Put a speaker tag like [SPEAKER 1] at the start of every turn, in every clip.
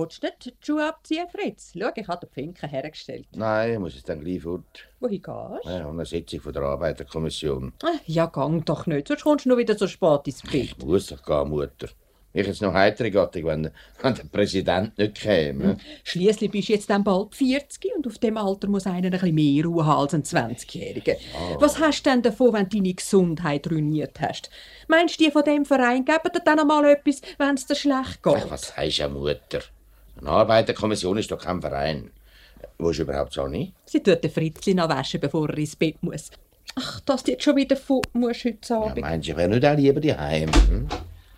[SPEAKER 1] Willst du nicht die Schuhe abziehen, Fritz? Schau, ich habe den Finken hergestellt.
[SPEAKER 2] Nein, ich muss jetzt dann gleich fort.
[SPEAKER 1] Wohin gehst du?
[SPEAKER 2] Ja, an eine Sitzung von der Arbeiterkommission.
[SPEAKER 1] Ah, Ja, gang doch nicht, sonst kommst du noch wieder so spät ins Bett.
[SPEAKER 2] Ich muss doch gehen, Mutter. Ich jetzt noch heitere Gattung, wenn, wenn der Präsident nicht käme.
[SPEAKER 1] Schliesslich bist du jetzt dann bald 40 und auf dem Alter muss einer ein bisschen mehr Ruhe haben als ein 20-Jähriger. Was hast du denn davon, wenn du deine Gesundheit ruiniert hast? Meinst du, die von dem Verein geben dir dann einmal etwas, wenn es dir schlecht geht?
[SPEAKER 2] Ach, was heißt ja, Mutter? Eine Arbeiterkommission ist doch kein Verein. Wo ist überhaupt so nicht?
[SPEAKER 1] Sie tut den Fritzli noch waschen, bevor er ins Bett muss. Ach, dass du jetzt schon wieder fort musst heute
[SPEAKER 2] Ja,
[SPEAKER 1] Abend.
[SPEAKER 2] meinst du, ich wäre nicht auch lieber daheim? Hm?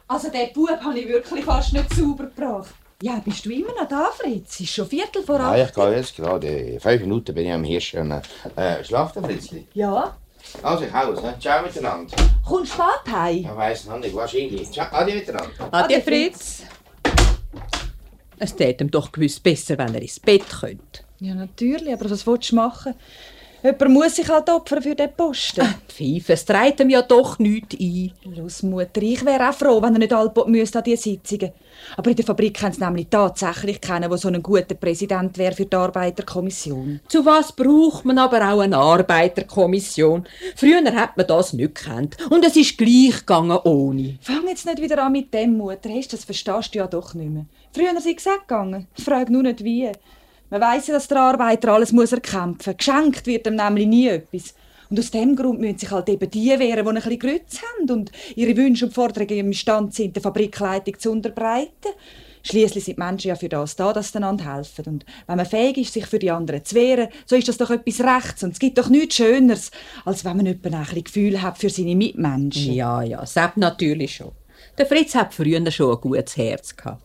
[SPEAKER 1] Also, den Bub habe ich wirklich fast nicht sauber gebracht. Ja, bist du immer noch da, Fritz? Ist schon Viertel vor
[SPEAKER 2] Ja,
[SPEAKER 1] acht.
[SPEAKER 2] ich gehe jetzt gerade. In fünf Minuten bin ich am Hirschen. Äh, schlaft der Fritzli?
[SPEAKER 1] Ja.
[SPEAKER 2] Also, ich aus. Ne? Ciao miteinander.
[SPEAKER 1] Kommst du spät heim?
[SPEAKER 2] Ich weiss noch nicht, wahrscheinlich. Ciao, adi miteinander.
[SPEAKER 1] Ade, Fritz. Es täte ihm doch gewiss besser, wenn er ins Bett könnte.
[SPEAKER 3] Ja, natürlich, aber was willst du machen? Jemand muss sich halt opfern für diesen Posten.
[SPEAKER 1] Pfeife, es trägt ihm ja doch nichts ein.
[SPEAKER 3] Los, Mutter, ich wäre auch froh, wenn er nicht alle müsste an diese Sitzungen. Aber in der Fabrik haben sie nämlich tatsächlich keinen, der so ein guter Präsident wäre für die Arbeiterkommission.
[SPEAKER 1] Zu was braucht man aber auch eine Arbeiterkommission? Früher hat man das nicht gekannt. Und es ist gleich gegangen ohne.
[SPEAKER 3] Fang jetzt nicht wieder an mit dem, Mutter. Hast, das verstehst du ja doch nicht mehr. Früher sei es auch gegangen. Frag nur nicht wie. Man weiss ja, dass der Arbeiter alles muss erkämpfen muss. Geschenkt wird ihm nämlich nie etwas. Und aus dem Grund müssen sich halt eben die wehren, die ein bisschen Grütze haben und ihre Wünsche und Forderungen imstande sind, der Fabrikleitung zu unterbreiten. Schließlich sind Menschen ja für das da, dass sie einander helfen. Und wenn man fähig ist, sich für die anderen zu wehren, so ist das doch etwas Rechts. Und es gibt doch nichts Schöneres, als wenn man jemand ein bisschen Gefühl hat für seine Mitmenschen.
[SPEAKER 1] Ja, ja, Sepp natürlich schon. Der Fritz hat früher schon ein gutes Herz gehabt.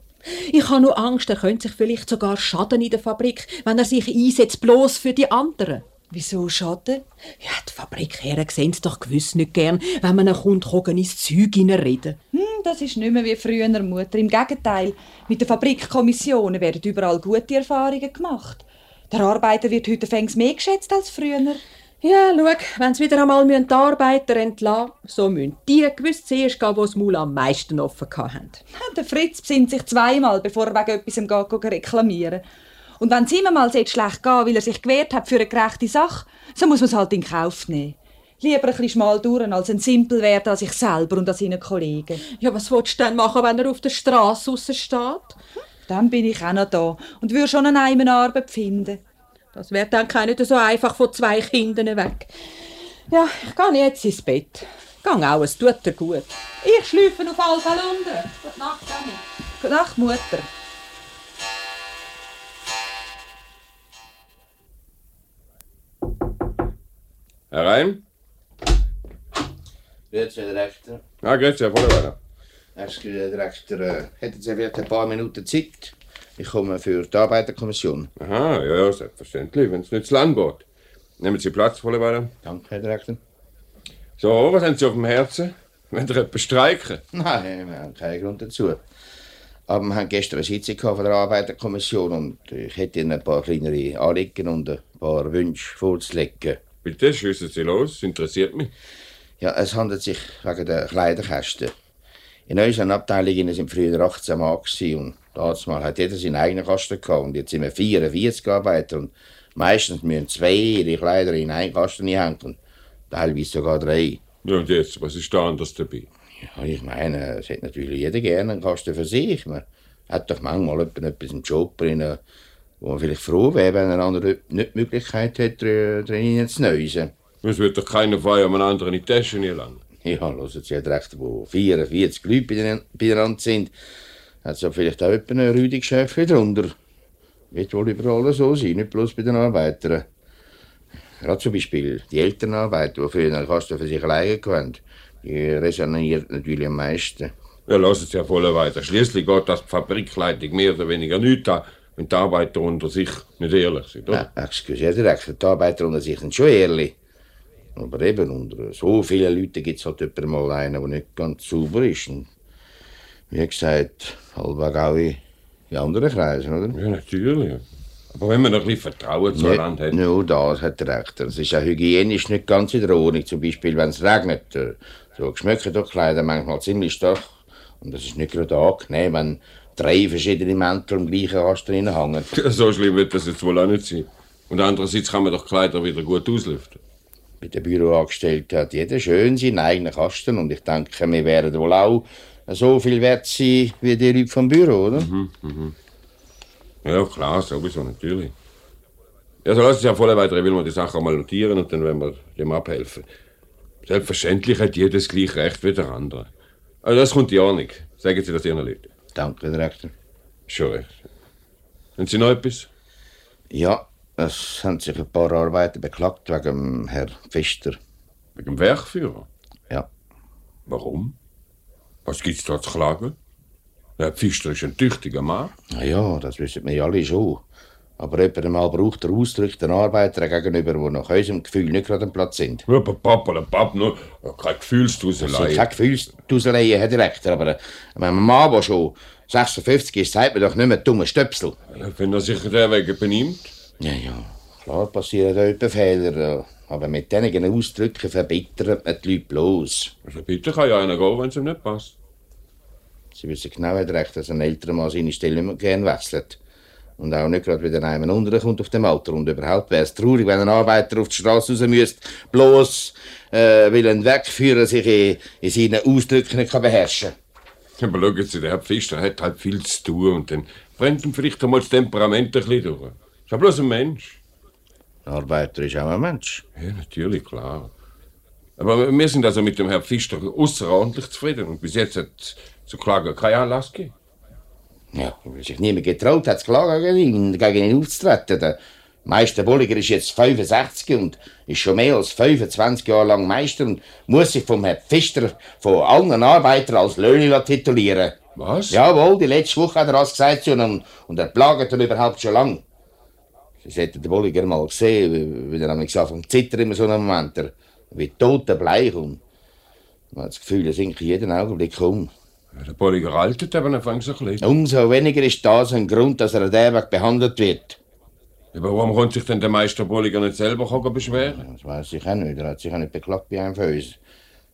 [SPEAKER 1] Ich habe nur Angst, er könnte sich vielleicht sogar schaden in der Fabrik, wenn er sich einsetzt, bloß für die anderen.
[SPEAKER 3] Wieso Schaden?
[SPEAKER 1] Ja, die Fabrikherren sehen es doch gewiss nicht gern, wenn man einen Kunde kann ins Zeug reden
[SPEAKER 3] Hm, das ist nicht mehr wie früher, Mutter. Im Gegenteil, mit den Fabrikkommissionen werden überall gute Erfahrungen gemacht. Der Arbeiter wird heute fängs mehr geschätzt als früher.
[SPEAKER 1] Ja, schau, wenn sie wieder einmal die Arbeiter entlassen müssen, so müssen die gewiss zuerst gehen, wo das Maul am meisten offen hatten.
[SPEAKER 3] Der Fritz besinnt sich zweimal, bevor er wegen etwas geht, reklamieren Und wenn es ihm mal schlecht geht, weil er sich gewehrt hat für eine gerechte Sache, so muss man es halt in Kauf nehmen. Lieber ein bisschen schmal durch, als ein Simpel werden an sich selber und an seinen Kollegen.
[SPEAKER 1] Ja, was willst du denn machen, wenn er auf der Straße steht?
[SPEAKER 3] Dann bin ich auch noch da und würde schon eine Arbeit finden.
[SPEAKER 1] Das wird dann kein nicht so einfach von zwei Kindern weg. Ja, ich gehe jetzt ins Bett. Gang auch, es tut dir gut. Ich schlafe auf alle Fälle unten. Gute Nacht, Anni.
[SPEAKER 3] Gute Nacht, Mutter.
[SPEAKER 4] Herein?
[SPEAKER 2] Grüezi, Herr Direktor.
[SPEAKER 4] Ah, grüezi, Herr Vollerweiler.
[SPEAKER 2] Excuse, Herr Direktor. Äh, hätten Sie vielleicht ein paar Minuten Zeit? Ich komme für die Arbeiterkommission.
[SPEAKER 4] Aha, ja, ja, selbstverständlich, wenn es nicht zu lang geht. Nehmen Sie Platz, Vollerweiler.
[SPEAKER 2] Danke, Herr Direktor.
[SPEAKER 4] So, was haben Sie auf dem Herzen? Wollen Sie etwas streiken?
[SPEAKER 2] Nein, wir haben keinen Grund dazu. Aber wir haben gestern eine Sitzung von der Arbeiterkommission und ich hätte Ihnen ein paar kleinere Anliegen und ein paar Wünsche vorzulegen.
[SPEAKER 4] Bitte, schiessen Sie los, das interessiert mich.
[SPEAKER 2] Ja, es handelt sich wegen der Kleiderkästen. In unseren Abteilungen sind früher 18 Mann und damals hat jeder seinen eigenen Kasten gehabt und jetzt sind wir 44 Arbeiter und meistens müssen zwei ihre Kleider in einen Kasten hängen und teilweise sogar drei.
[SPEAKER 4] Ja, und jetzt, was ist da anders dabei?
[SPEAKER 2] Ja, ich meine, es hat natürlich jeder gerne einen Kasten für sich. Man hat doch manchmal etwas im Job drin, wo man vielleicht froh wäre, wenn ein anderer nicht die Möglichkeit hätte, drin zu neusen.
[SPEAKER 4] Es wird doch keiner von einem anderen in die Tasche lang.
[SPEAKER 2] Ja, hören Sie ja recht, wo 44 Leute beieinander sind, hat es ja vielleicht auch etwa ein Rüdi-Geschäft drunter. Wird wohl überall so sein, nicht bloß bei den Arbeitern. Gerade zum Beispiel die Elternarbeiter, die früher einen Kasten für sich alleine hatten, die resoniert natürlich am meisten.
[SPEAKER 4] Ja, lassen Sie ja voll weiter. Schließlich geht das die Fabrikleitung mehr oder weniger nichts an, wenn die Arbeiter unter sich nicht ehrlich sind, oder?
[SPEAKER 2] Ja, excuse, direkt, die Arbeiter unter sich sind schon ehrlich. Aber eben, unter so vielen Leuten gibt es halt jemand mal einen, der nicht ganz sauber ist. Und wie gesagt, halbwegs auch in, in anderen Kreisen, oder?
[SPEAKER 4] Ja, natürlich. Aber wenn man ein bisschen Vertrauen zueinander hat.
[SPEAKER 2] Nur das hat er recht. Es ist ja hygienisch nicht ganz in der Ordnung. Zum Beispiel, wenn es regnet. So geschmücken doch Kleider manchmal ziemlich stark. Und das ist nicht gerade angenehm, wenn drei verschiedene Mäntel am gleichen Kasten hängen.
[SPEAKER 4] So schlimm wird das jetzt wohl auch nicht sein. Und andererseits kann man doch Kleider wieder gut auslüften.
[SPEAKER 2] Bei den Büroangestellten hat jeder schön seinen eigenen Kasten und ich denke, wir werden wohl auch so viel wert sein wie die Leute vom Büro, oder?
[SPEAKER 4] Ja, klar, sowieso, natürlich. Also lass uns ja voll weiter, will man die Sache mal notieren und dann werden wir dem abhelfen. Selbstverständlich hat jeder das gleiche Recht wie der andere. Also das kommt ja nicht. Sagen Sie das Ihren Leuten.
[SPEAKER 2] Danke, Direktor.
[SPEAKER 4] Schon recht. Haben Sie noch etwas?
[SPEAKER 2] Ja, es haben sich ein paar Arbeiter beklagt wegen dem Herr Pfister.
[SPEAKER 4] Wegen dem Werkführer?
[SPEAKER 2] Ja.
[SPEAKER 4] Warum? Was gibt's da zu klagen? Der Pfister ist ein tüchtiger Mann.
[SPEAKER 2] Na ja, das wissen wir ja alle schon. Aber jemand einmal braucht der Ausdruck den Arbeitern gegenüber, die nach unserem Gefühl nicht gerade am Platz sind.
[SPEAKER 4] Ja, aber Papa, der Pap, nur keine Gefühlsduselei.
[SPEAKER 2] sind keine Gefühlsduseleien, Herr Direktor, aber äh, wenn Mann, der schon 56 ist, sagt man doch nicht mehr dumme Stöpsel.
[SPEAKER 4] Ja, Wenn er sich der benimmt.
[SPEAKER 2] Ja, ja, klar passieren da etwa Fehler, aber mit diesen Ausdrücken verbittert man die Leute bloß.
[SPEAKER 4] Also bitte kann ja einer gehen, wenn es ihm nicht passt.
[SPEAKER 2] Sie wissen genau, Direktor, dass ein älterer Mann seine Stelle immer gern wechselt. Und auch nicht gerade wieder einem unterkommt auf dem Alter. Und überhaupt wäre es traurig, wenn ein Arbeiter auf die Straße raus müsste, bloß äh, weil ein Wegführer sich in, in seinen Ausdrücken nicht kann beherrschen
[SPEAKER 4] Aber schauen Sie, der Herr Pfister hat halt viel zu tun und dann brennt ihm vielleicht einmal das Temperament ein bisschen durch. Ist ja bloß ein Mensch.
[SPEAKER 2] kann. Ein Arbeiter ist auch ein Mensch.
[SPEAKER 4] Ja, natürlich, klar. Aber wir sind also mit dem Herrn Pfister außerordentlich zufrieden und bis jetzt hat zu klagen keinen Anlass gegeben.
[SPEAKER 2] Ja, weil sich niemand getraut hat, zu klagen gegen ihn, gegen ihn aufzutreten. Der Meister Bolliger ist jetzt 65 und ist schon mehr als 25 Jahre lang Meister und muss sich vom Herrn Pfister von allen Arbeitern als Löhne titulieren.
[SPEAKER 4] Was?
[SPEAKER 2] Jawohl, die letzte Woche hat er das gesagt zu ihm und er plagt ihn überhaupt schon lang. Sie sollten den Bolliger mal sehen, wie- er so vom Zittern in so einem Moment, wie totenbleich und man hat das Gefühl, er sinkt jeden Augenblick um.
[SPEAKER 4] Ja, Der Bolliger altert aber anfangs so ein bisschen.
[SPEAKER 2] Umso weniger ist das ein Grund, dass er an der Weg behandelt wird.
[SPEAKER 4] Aber warum konnte sich denn der Meister Bolliger nicht selber beschweren?
[SPEAKER 2] Das weiß ich auch nicht. Er hat sich auch nicht beklagt bei einem von uns.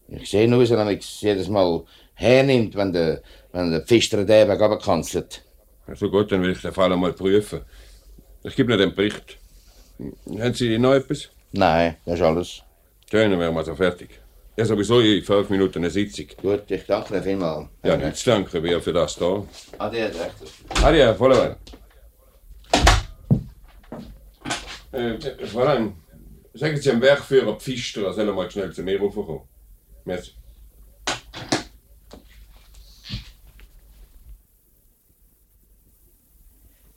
[SPEAKER 2] Ich sehe nur, wie er jedes Mal hernimmt, wenn der, wenn der Pfister den Weg runterkanzelt.
[SPEAKER 4] Also gut, dann will ich den Fall einmal prüfen. Ich gebe Ihnen den Bericht. Haben Sie noch etwas?
[SPEAKER 2] Nein, das ist alles.
[SPEAKER 4] Schön, dann wären wir so fertig. Ja, sowieso in fünf Minuten eine Sitzung.
[SPEAKER 2] Gut, ich danke dir vielmals.
[SPEAKER 4] Ja, nicht zu danken, wir für das da.
[SPEAKER 2] Herr Direktor.
[SPEAKER 4] Adieu, volle Weile. Äh, Fräulein, sagen Sie dem Werkführer Pfister, er soll mal schnell zu mir raufkommen. Merci.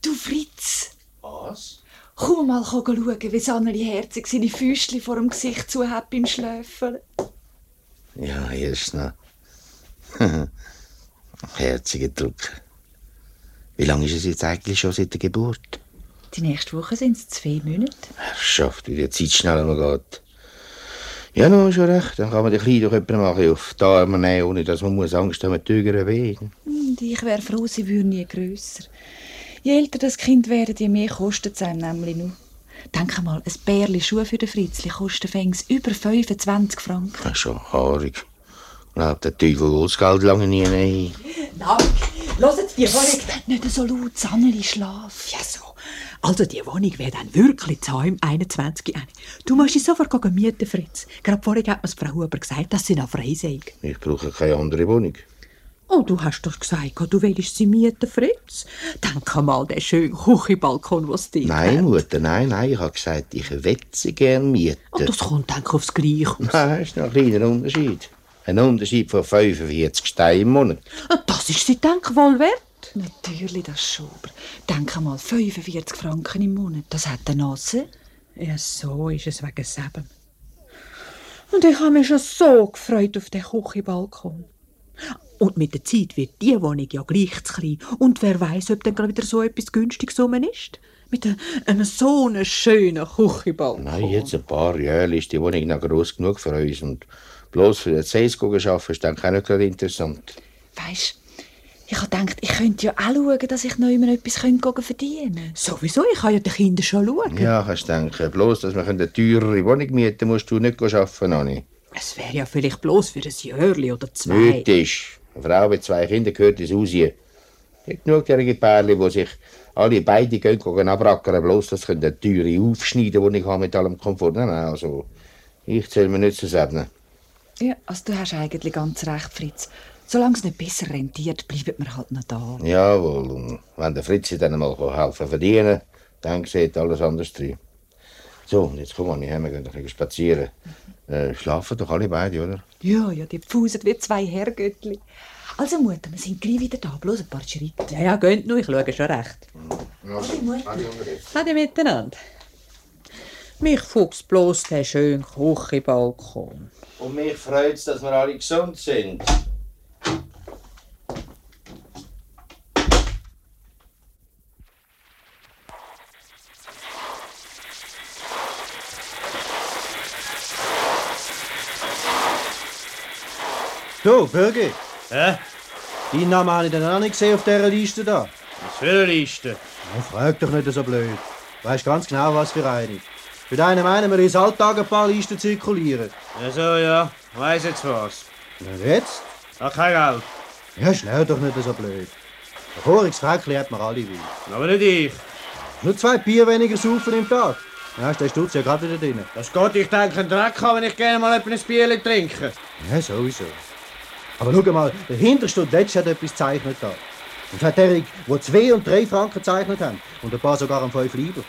[SPEAKER 3] Du Fritz,
[SPEAKER 2] Was?
[SPEAKER 3] komm mal schauen, wie Anneli Herzig seine Füßchen vor dem Gesicht zu hat beim Schläfeln.
[SPEAKER 2] Ja, hier ist noch. Herziger Druck. Wie lange ist es jetzt eigentlich schon seit der Geburt?
[SPEAKER 3] Die nächste Woche sind es zwei Monate.
[SPEAKER 2] Herrschaft, wie die Zeit schnell immer geht. Ja, no, schon recht. Dann kann man die Kleine doch jemanden bisschen auf die Arme nehmen, ohne dass man muss Angst haben mit Tügern wehen.
[SPEAKER 3] Und ich wäre froh, sie würde nie grösser. Je älter das Kind wäre, je mehr kostet es einem nämlich nur. Denk mal, ein Bärli Schuhe für den Fritzli kostet fängs über 25 Franken.
[SPEAKER 2] Das ist schon haarig. Glaubt der Teufel will das Geld lange nie nehmen.
[SPEAKER 1] Dank. Hört die Wohnung.
[SPEAKER 3] Nicht so laut, Anneli, schlaf.
[SPEAKER 1] Ja, so. Also, die Wohnung wäre dann wirklich zu im 21. Jahre. Du musst sie sofort gehen mieten, Fritz. Gerade vorhin hat mir Frau Huber gesagt, dass sie noch frei sei.
[SPEAKER 2] Ich brauche keine andere Wohnung.
[SPEAKER 1] Oh, du hast doch gesagt, du willst sie mieten, Fritz. Denk mal, der schöne Küchenbalkon, was dir
[SPEAKER 2] Nein, Mutter, nein, nein. Ich habe gesagt, ich will sie gerne mieten.
[SPEAKER 1] Oh, das kommt denk aufs Gleiche aus.
[SPEAKER 2] Nein, ist noch ein kleiner Unterschied. Ein Unterschied von 45 Steinen im Monat.
[SPEAKER 1] Und das ist sie denk wohl wert.
[SPEAKER 3] Natürlich, das schon. Aber denk mal, 45 Franken im Monat, das hat eine Nase.
[SPEAKER 1] Ja, so ist es wegen Sebem. Und ich habe mich schon so gefreut auf den Küchenbalkon. Und mit der Zeit wird die Wohnung ja gleich zu klein. Und wer weiß, ob dann gerade wieder so etwas Günstiges rum ist. Mit einem, so einem schönen Küchenbalkon.
[SPEAKER 2] Nein, jetzt ein paar Jahre ist die Wohnung noch groß genug für uns. Und bloß für den Sales arbeiten ist dann auch nicht gerade interessant.
[SPEAKER 3] Weisst, ich habe gedacht, ich könnte ja auch schauen, dass ich noch immer etwas könnte verdienen
[SPEAKER 1] Sowieso, ich kann ja den Kindern schon schauen.
[SPEAKER 2] Ja, kannst denken. Bloß, dass wir eine teurere Wohnung mieten musst du nicht arbeiten, Anni.
[SPEAKER 1] Es wäre ja vielleicht bloß für ein Jahr oder zwei.
[SPEAKER 2] Mythisch. Eine Frau mit zwei Kindern gehört ins Haus hier. Nicht genug derige Pärchen, die sich alle beide gehen, gehen abrackern, bloß dass sie die Türe aufschneiden die ich habe mit allem Komfort. Nein, nein, also ich zähle mir nicht zusammen.
[SPEAKER 3] Ja, also du hast eigentlich ganz recht, Fritz. Solange es nicht besser rentiert, bleiben wir halt noch da.
[SPEAKER 2] Jawohl, und wenn der Fritzi dann mal helfen verdienen dann sieht alles anders drin. So, jetzt komm mal, wir gehen ein bisschen spazieren. Äh, schlafen doch alle beide, oder?
[SPEAKER 3] Ja, ja, die pfusen wie zwei Herrgöttli. Also Mutter, wir sind gleich wieder da, bloß ein paar Schritte.
[SPEAKER 1] Ja, ja, geht nur, ich schaue schon recht. Ade miteinander. Mich fuchst bloß der schöne Küchenbalkon.
[SPEAKER 2] Und mich freut es, dass wir alle gesund sind.
[SPEAKER 5] Du, Birgi,
[SPEAKER 6] Hä?
[SPEAKER 5] deinen Namen habe ich dann auch nicht gesehen auf dieser Liste da.
[SPEAKER 6] Was für eine Liste?
[SPEAKER 5] Oh, frag doch nicht so blöd. Du weißt ganz genau, was für eine. Für deinen meinen wir ins Alltag ein paar Listen zirkulieren.
[SPEAKER 6] Ja, so, ja. Weiss jetzt was.
[SPEAKER 5] Und jetzt?
[SPEAKER 6] Ach, kein Geld.
[SPEAKER 5] Ja, schnell doch nicht so blöd. Ein voriges Fräckli hat man alle will.
[SPEAKER 6] Aber nicht ich.
[SPEAKER 5] Nur zwei Bier weniger saufen im Tag. Ja, ist der Stutz ja gerade wieder drin.
[SPEAKER 6] Das geht, ich denke, einen Dreck haben, wenn ich gerne mal ein Bier trinke.
[SPEAKER 5] Ja, sowieso. Aber schau mal, der hinterste und letzte hat etwas gezeichnet da. Hat der, die zwei und drei Franken gezeichnet haben. Und ein paar sogar am fünf lieber.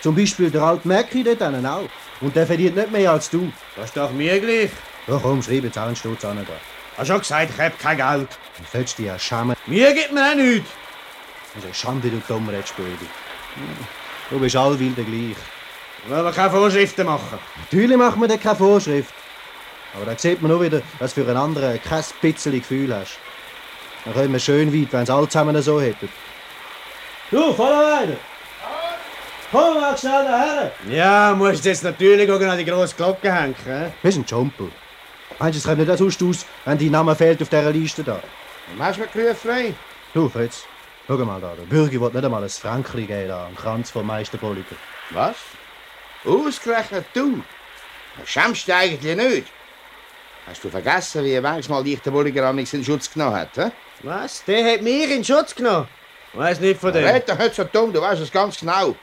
[SPEAKER 5] Zum Beispiel der alte Mäcki dort einen auch. Und der verdient nicht mehr als du.
[SPEAKER 6] Das ist doch mir gleich.
[SPEAKER 5] Ja, komm, schreib jetzt auch einen Stutz an da.
[SPEAKER 6] Hast schon gesagt, ich hab kein Geld.
[SPEAKER 5] Dann sollst du dich ja schämen.
[SPEAKER 6] Mir gibt mir auch nichts.
[SPEAKER 5] Das ist eine Schande, du dumm redest. Du bist allweil der gleich.
[SPEAKER 6] Wollen wir keine Vorschriften machen?
[SPEAKER 5] Natürlich macht man dir keine Vorschrift. Aber da sieht man nur wieder, dass du für einen anderen kein bisschen Gefühl hast. Dann kommen wir schön weit, wenn sie alle zusammen so hätten. Du, Vorderweide! Komm mal schnell daher!
[SPEAKER 6] Ja, musst jetzt natürlich auch an die grosse Glocke hängen. hä?
[SPEAKER 5] Du bist ein Jumper. Meinst du, es kommt nicht sonst aus, wenn dein Name fehlt auf dieser Liste da?
[SPEAKER 2] Und hast du mir gerufen?
[SPEAKER 5] Du, Fritz, schau mal da. Der Bürger will nicht einmal ein Frankli geben, da, am Kranz vom Meisterpolitiker.
[SPEAKER 2] Was? Ausgerechnet du? Schämst du dich eigentlich nicht? Hast du vergessen, wie manchmal dich der Bulliger nichts in Schutz genommen hat? He?
[SPEAKER 6] Was? Der hat mich in Schutz genommen? Weiß nicht von dem.
[SPEAKER 2] Red doch nicht so dumm, du weißt es ganz genau.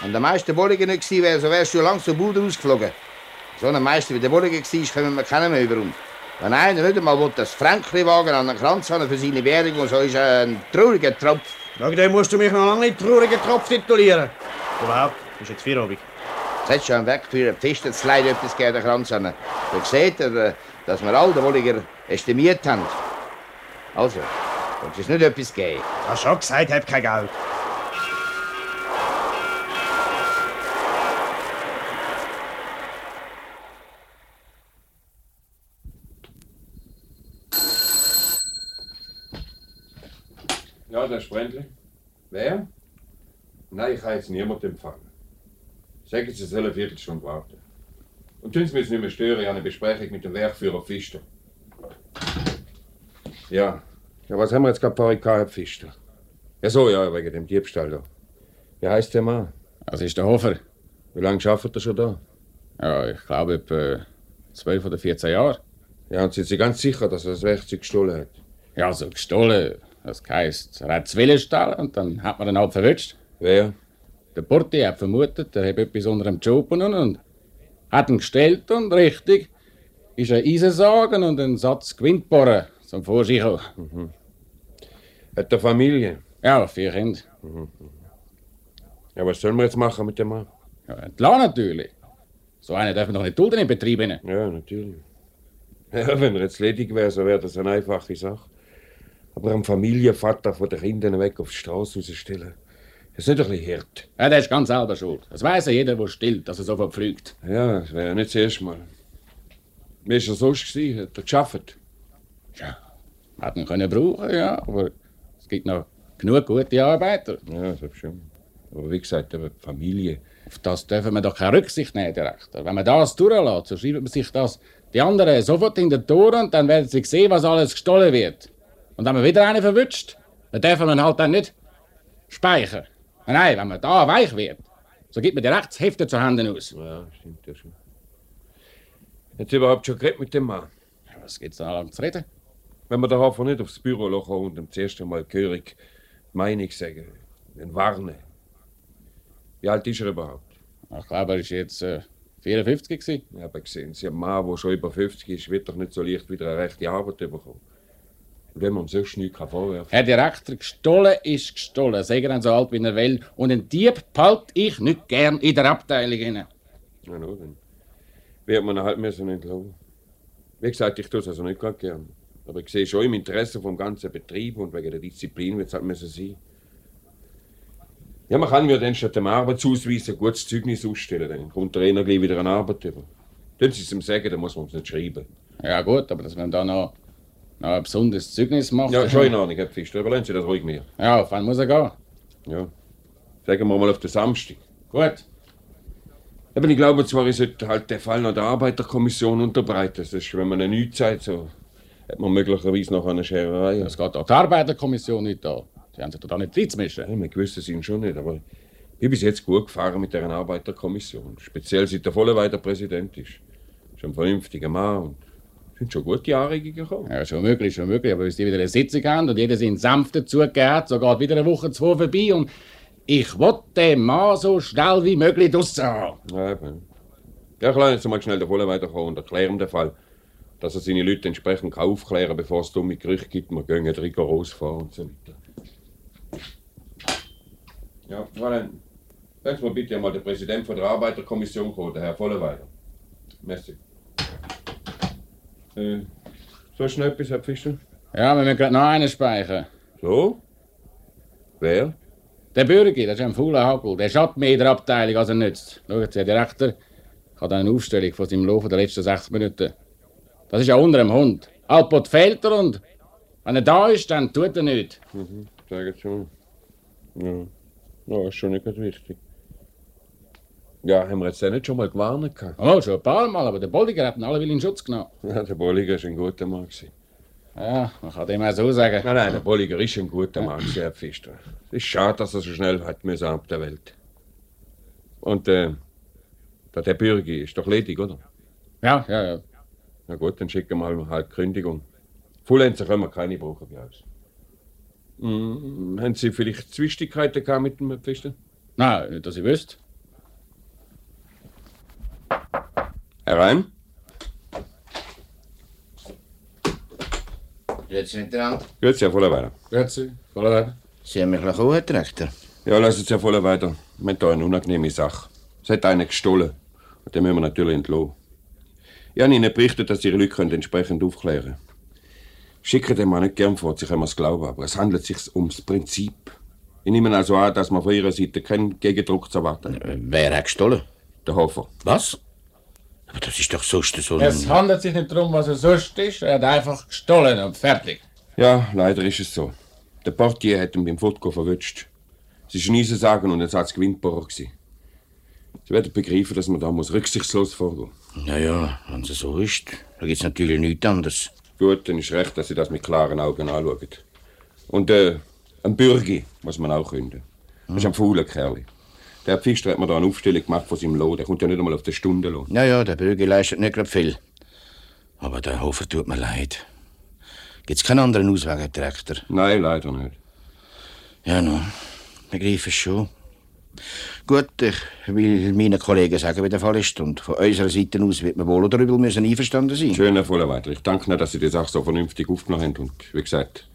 [SPEAKER 2] Wenn der Meister Bulliger nicht gewesen wäre, so wärst du lang zur Bude ausgeflogen. So ein Meister wie der Bulliger war, kommen wir keinen mehr über. Und wenn einer nicht einmal will, das Frankli-Wagen an den Kranz haben für seine Währung, so ist er ein trauriger Tropf.
[SPEAKER 6] Wegen dem musst du mich noch lange nicht traurigen Tropf titulieren. Überhaupt, ist jetzt
[SPEAKER 2] hättest du schon weg für einen Tisch das Leid etwas den Kranz an. Du seht, ihr, dass wir all den Bulliger estimiert haben. Also, du es nicht etwas geben?
[SPEAKER 6] Hast schon gesagt, ich hab kein Geld.
[SPEAKER 4] Ja, der Sprendli. Wer? Nein, ich habe jetzt niemand empfangen. Sagen Sie, Sie sollen eine Viertelstunde warten. Und tun Sie mich nicht mehr stören, ich habe eine Besprechung mit dem Werkführer Pfister. Ja. Ja, was haben wir jetzt gehabt, Herr Pfister? Ja, so, ja, wegen dem Diebstahl da. Wie heißt der Mann?
[SPEAKER 7] Das ist der Hofer.
[SPEAKER 4] Wie lange arbeitet er schon da?
[SPEAKER 7] Ja, ich glaube etwa 12 oder 14 Jahre.
[SPEAKER 4] Ja, und sind Sie ganz sicher, dass er das Werkzeug gestohlen hat?
[SPEAKER 7] Ja, so gestohlen. Das heisst, er hat Zwillenstall und dann hat man ihn halt verwünscht.
[SPEAKER 4] Wer?
[SPEAKER 7] Der Porti hat vermutet, er hat etwas unter dem Job und, und hat ihn gestellt und richtig ist ein Eisensagen und ein Satz Gewindbohren zum Vorsichern.
[SPEAKER 4] Hat er Familie?
[SPEAKER 7] Ja, vier Kinder.
[SPEAKER 4] Ja, was sollen wir jetzt machen mit dem Mann?
[SPEAKER 7] Ja, entlassen natürlich. So einen dürfen doch nicht dulden im Betrieb. rein.
[SPEAKER 4] Ja, natürlich. Ja, wenn er jetzt ledig wäre, so wäre das eine einfache Sache. Aber einen Familienvater von den Kindern weg auf die Straße rausstellen, ist nicht ein bisschen hart.
[SPEAKER 7] Ja, der ist ganz selber schuld. Das weiß ja jeder, der stillt, dass er so verpflügt.
[SPEAKER 4] Ja, das wäre ja nicht das erste Mal. Wie war er sonst? gewesen? Hat er geschafft?
[SPEAKER 7] Ja, hat ihn können brauchen, ja, aber es gibt noch genug gute Arbeiter.
[SPEAKER 4] Ja, das schon. Aber wie gesagt, die Familie.
[SPEAKER 7] Auf das dürfen wir doch keine Rücksicht nehmen, direkt. Wenn man das durchlässt, so schreibt man sich das die anderen sofort in den Toren und dann werden sie sehen, was alles gestohlen wird. Und wenn man wieder einen verwünscht, dann dürfen wir halt dann nicht speichern. Nein, wenn man da weich wird, so gibt man direkt das Hefte zu Händen aus.
[SPEAKER 4] Ja, stimmt ja schon. Sie überhaupt schon geredet mit dem Mann?
[SPEAKER 7] Was gibt's da lang zu reden?
[SPEAKER 4] Wenn wir Hafer nicht aufs Büro lassen und ihm zuerst einmal gehörig Meinung sagen, ihn warnen. Wie alt ist er überhaupt?
[SPEAKER 7] Ich glaube, er war jetzt äh, 54 gewesen.
[SPEAKER 4] Ja, aber sehen Sie, ein Mann, der schon über 50 ist, wird doch nicht so leicht wieder eine rechte Arbeit bekommen. Und wenn man ihm sonst nichts vorwerfen
[SPEAKER 7] Herr Direktor, gestohlen ist gestohlen. Sagen dann so alt wie er will. Und einen Dieb behalte ich nicht gern in der Abteilung. Rein.
[SPEAKER 4] Ja, nur dann wird man ihn halt müssen entlassen. Wie gesagt, ich tue es also nicht gerade gern. Aber ich sehe schon im Interesse vom ganzen Betrieb und wegen der Disziplin wird es halt müssen sein. Ja, man kann mir dann statt dem Arbeitsausweis ein gutes Zeugnis ausstellen. Dann kommt der einer gleich wieder an Arbeit über. Dann sie es ihm sagen, dann muss man es nicht schreiben.
[SPEAKER 7] Ja gut, aber dass man da noch, noch ein besonderes Zeugnis macht.
[SPEAKER 4] Ja, schon in Ordnung, Herr Pfister. Überlassen Sie das ruhig mir.
[SPEAKER 7] Ja, auf wann muss er gehen?
[SPEAKER 4] Ja. Sagen wir mal auf den Samstag.
[SPEAKER 7] Gut.
[SPEAKER 4] Aber ich glaube zwar, ich sollte halt den Fall noch der Arbeiterkommission unterbreiten. Das ist, wenn man eine nichts sagt, so hat man möglicherweise noch eine Schererei.
[SPEAKER 7] Es geht auch die Arbeiterkommission nicht da. Sie haben sich da nicht reinzumischen.
[SPEAKER 4] Ja, wir gewissen sind schon nicht, aber ich bin bis jetzt gut gefahren mit deren Arbeiterkommission. Speziell seit der Vollenweider Präsident ist. Ist ein vernünftiger Mann und sind schon gute Anregungen gekommen.
[SPEAKER 7] Ja, schon möglich, schon möglich. Aber wenn Sie wieder eine Sitzung haben und jeder seinen Sanft dazugegeben so geht wieder eine Woche, zwei vorbei und ich will den Mann so schnell wie möglich draussen haben.
[SPEAKER 4] Ja, eben. Ja, lasse jetzt mal schnell der Vollenweider kommen und erkläre ihm den Fall. Dass er seine Leute entsprechend kann aufklären kann, bevor es dumme Gerüchte gibt, wir gehen rigoros vor und so weiter. Ja, Fräulein, lassen wir bitte einmal den Präsident von der Arbeiterkommission kommen, der Herr Vollenweider. Merci. Äh, so schnell etwas, Herr Fischer?
[SPEAKER 7] Ja, wir müssen gerade noch einen speichern.
[SPEAKER 4] So? Wer?
[SPEAKER 7] Der Bürger, das ist ein fauler Hagel. Der schadet mehr in der Abteilung, als er nützt. Schauen Sie, Herr Direktor, habe eine Aufstellung von seinem Laufe der letzten 60 Minuten. Das ist ja unter dem Hund. Alpot fehlt er und wenn er da ist, dann tut er nichts.
[SPEAKER 4] Mhm, sagen schon. Ja. ja, ist schon nicht ganz wichtig. Ja, haben wir jetzt nicht schon mal gewarnt?
[SPEAKER 7] Oh, schon ein paar Mal, aber der Bolliger hat ihn alle will in Schutz genommen.
[SPEAKER 4] Ja, der Bolliger war ein guter Mann. gewesen.
[SPEAKER 7] Ja, man kann dem auch so sagen.
[SPEAKER 4] Nein, nein, der Bolliger ist ein guter Mann, gewesen, Herr Pfister. Es ist schade, dass er so schnell hat müssen ab der Welt. Und äh, der, der Bürger ist doch ledig, oder?
[SPEAKER 7] Ja, ja, ja.
[SPEAKER 4] Na gut, dann schicken wir halt Kündigung. Fullenzer können wir keine brauchen bei uns. Mm, haben Sie vielleicht Zwistigkeiten gehabt mit dem Pfister?
[SPEAKER 7] Nein, nicht, dass ich wüsste.
[SPEAKER 4] Herein?
[SPEAKER 2] Grüezi miteinander.
[SPEAKER 4] Grüezi, Herr Vollerweider.
[SPEAKER 7] Grüezi, Vollerweider.
[SPEAKER 2] Sie haben mich gekommen, Herr Direktor.
[SPEAKER 4] Ja, lassen Sie, Herr Vollerweider. Wir haben hier eine unangenehme Sache. Es hat einer gestohlen. Und den müssen wir natürlich entlassen. Ich habe Ihnen berichtet, dass Ihre Leute entsprechend aufklären können. Schicken dem mal nicht gern vor, Sie können mir's glauben, aber es handelt sich ums Prinzip. Ich nehme also an, dass man von Ihrer Seite keinen Gegendruck zu erwarten
[SPEAKER 2] Wer hat gestohlen?
[SPEAKER 4] Der Hofer.
[SPEAKER 2] Was? Aber das ist doch sonst so
[SPEAKER 7] Es handelt sich nicht darum, was er sonst ist. Er hat einfach gestohlen und fertig.
[SPEAKER 4] Ja, leider ist es so. Der Portier hat ihn beim Foto verwünscht. Es war ein Eisensagen und ein Satz Gewinnbohrer. gewesen. Sie werden begreifen, dass man da muss rücksichtslos vorgehen
[SPEAKER 2] Naja, wenn es so ist, da gibt's natürlich nichts anderes.
[SPEAKER 4] Gut, dann ist recht, dass Sie das mit klaren Augen anschauen. Und äh, ein Bürgi muss man auch künden. Das ist ein fauler Kerl. Der Pfister hat mir da eine Aufstellung gemacht von seinem Lohn. Der kommt ja nicht einmal auf die Stunde Lohn.
[SPEAKER 2] Naja, der Bürger leistet nicht gerade viel. Aber der Hofer tut mir leid. Gibt's keinen anderen Ausweg, Herr Direktor?
[SPEAKER 4] Nein, leider nicht.
[SPEAKER 2] Ja, nun, begreife es schon. Gut, ich will meinen Kollegen sagen, wie der Fall ist. Und von unserer Seite aus wird man wohl oder übel müssen einverstanden sein.
[SPEAKER 4] Schön, Herr Vollerweiter. Ich danke Ihnen, dass Sie die Sache so vernünftig aufgenommen haben. Und wie gesagt,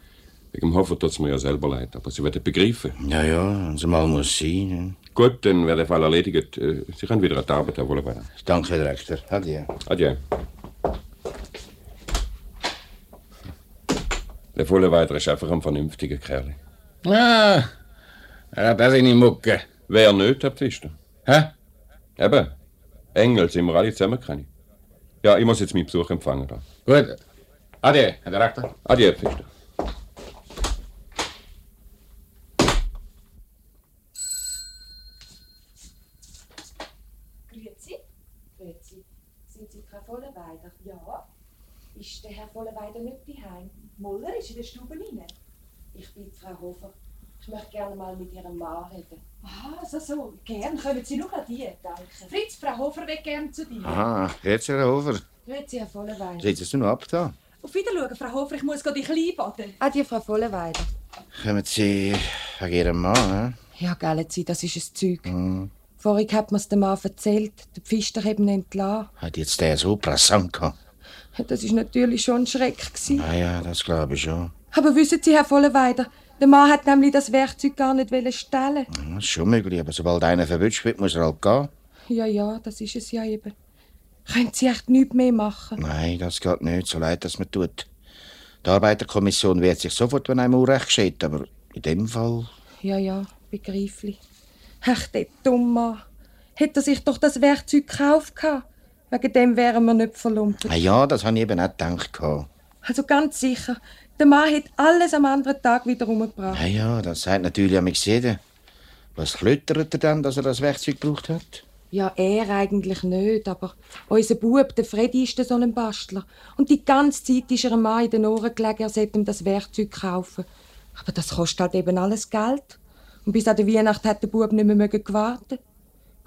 [SPEAKER 4] wegen dem Hofer tut es mir ja selber leid. Aber Sie werden begreifen.
[SPEAKER 2] Ja, ja, wenn es mal muss sein.
[SPEAKER 4] Gut, dann wäre der Fall erledigt. Äh, Sie können wieder an die Arbeit, Herr Vollerweiter.
[SPEAKER 2] Danke, Herr Direktor. Adieu.
[SPEAKER 4] Adieu. Der Vollerweiter ist einfach ein vernünftiger Kerl.
[SPEAKER 7] Ah, er hat auch seine Mucke.
[SPEAKER 4] Wer nicht, Herr Pfister?
[SPEAKER 7] Hä?
[SPEAKER 4] Eben. Engel sind wir alle zusammen, keine. Ja, ich muss jetzt meinen Besuch empfangen. Da.
[SPEAKER 7] Gut. Ade, Herr Direktor.
[SPEAKER 4] Adieu, Pfister.
[SPEAKER 8] Grüezi. Grüezi. Sind Sie Frau Vollenweider? Ja. Ist der Herr Vollenweider nicht daheim? Muller ist in der Stube rein. Ich bin Frau Hofer. Ich möchte gerne mal mit Ihrem Mann reden.
[SPEAKER 3] Ah, so, so. Gern. Kommen Sie noch an die.
[SPEAKER 8] Danke.
[SPEAKER 3] Fritz, Frau Hofer will gern zu dir.
[SPEAKER 2] Aha, jetzt, Herr Hofer.
[SPEAKER 8] Grüezi, Herr Vollenweider.
[SPEAKER 2] Sitzen Sie noch ab da?
[SPEAKER 3] Auf Wiedersehen, Frau Hofer. Ich muss gerade in Klein baden.
[SPEAKER 8] Adieu, Frau Vollenweider.
[SPEAKER 2] Kommen Sie wegen Ihrem Mann,
[SPEAKER 8] Ja, gell, Sie, das ist ein Zeug. Vorhin hat mir's dem Mann erzählt, der Pfister eben entlassen.
[SPEAKER 2] Hat jetzt der so pressant gehabt?
[SPEAKER 8] Das ist natürlich schon ein Schreck. Gewesen.
[SPEAKER 2] Ah ja, das glaube ich schon.
[SPEAKER 8] Aber wissen Sie, Herr Vollenweider, der Mann hat nämlich das Werkzeug gar nicht stehlen.
[SPEAKER 2] Das ist schon möglich, aber sobald einer verwünscht wird, muss er halt gehen.
[SPEAKER 8] Ja, ja, das ist es ja eben. Können Sie echt nichts mehr machen?
[SPEAKER 2] Nein, das geht nicht, so leid das mir tut. Die Arbeiterkommission wehrt sich sofort, wenn einem Unrecht geschieht, aber in dem Fall...
[SPEAKER 8] Ja, ja, begreiflich. Ach, der dumme. Hätte er sich doch das Werkzeug gekauft gehabt. Wegen dem wären wir nicht verlumpert.
[SPEAKER 2] Ah ja, das habe ich eben auch gedacht. gehabt.
[SPEAKER 8] Also ganz sicher, der Mann hat alles am anderen Tag wieder umgebracht.
[SPEAKER 2] Ja, ja, das sagt natürlich mich jeder. Was klöttert er dann, dass er das Werkzeug gebraucht hat?
[SPEAKER 8] Ja, er eigentlich nicht, aber unser Bub, der Freddy, ist so ein Bastler. Und die ganze Zeit ist er einem Mann in den Ohren gelegen, er sollte ihm das Werkzeug kaufen. Aber das kostet halt eben alles Geld. Und bis an die Weihnacht hat der Bub nicht mehr mögen gewartet.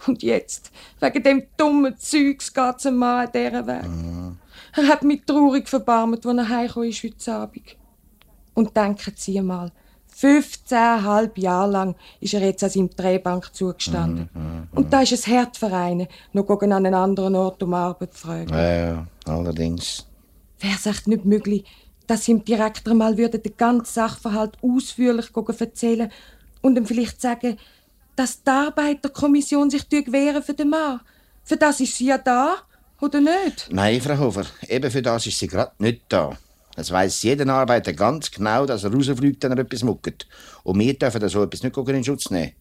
[SPEAKER 8] Und jetzt, wegen dem dummen Zeugs, geht's dem Mann an dieser Weg. Er hat mich traurig verbarmt, als er heimgekommen ist heute Abend. Und denken Sie mal, 15,5 Jahre lang ist er jetzt an seinem Drehbank zugestanden. Und da ist es einen, noch gegen an einen anderen Ort um Arbeit zu fragen.
[SPEAKER 2] Ja, ja, allerdings.
[SPEAKER 8] Wäre es echt nicht möglich, dass ihm Direktor mal würden den ganzen Sachverhalt ausführlich erzählen und ihm vielleicht sagen, dass die Arbeiterkommission sich wehren für den Mann. Für das ist sie ja da, oder nicht?
[SPEAKER 2] Nein, Frau Hofer, eben für das ist sie gerade nicht da. Es weiß jeder Arbeiter ganz genau, dass er rausfliegt, wenn er etwas mucket. Und wir dürfen da so etwas nicht in Schutz nehmen.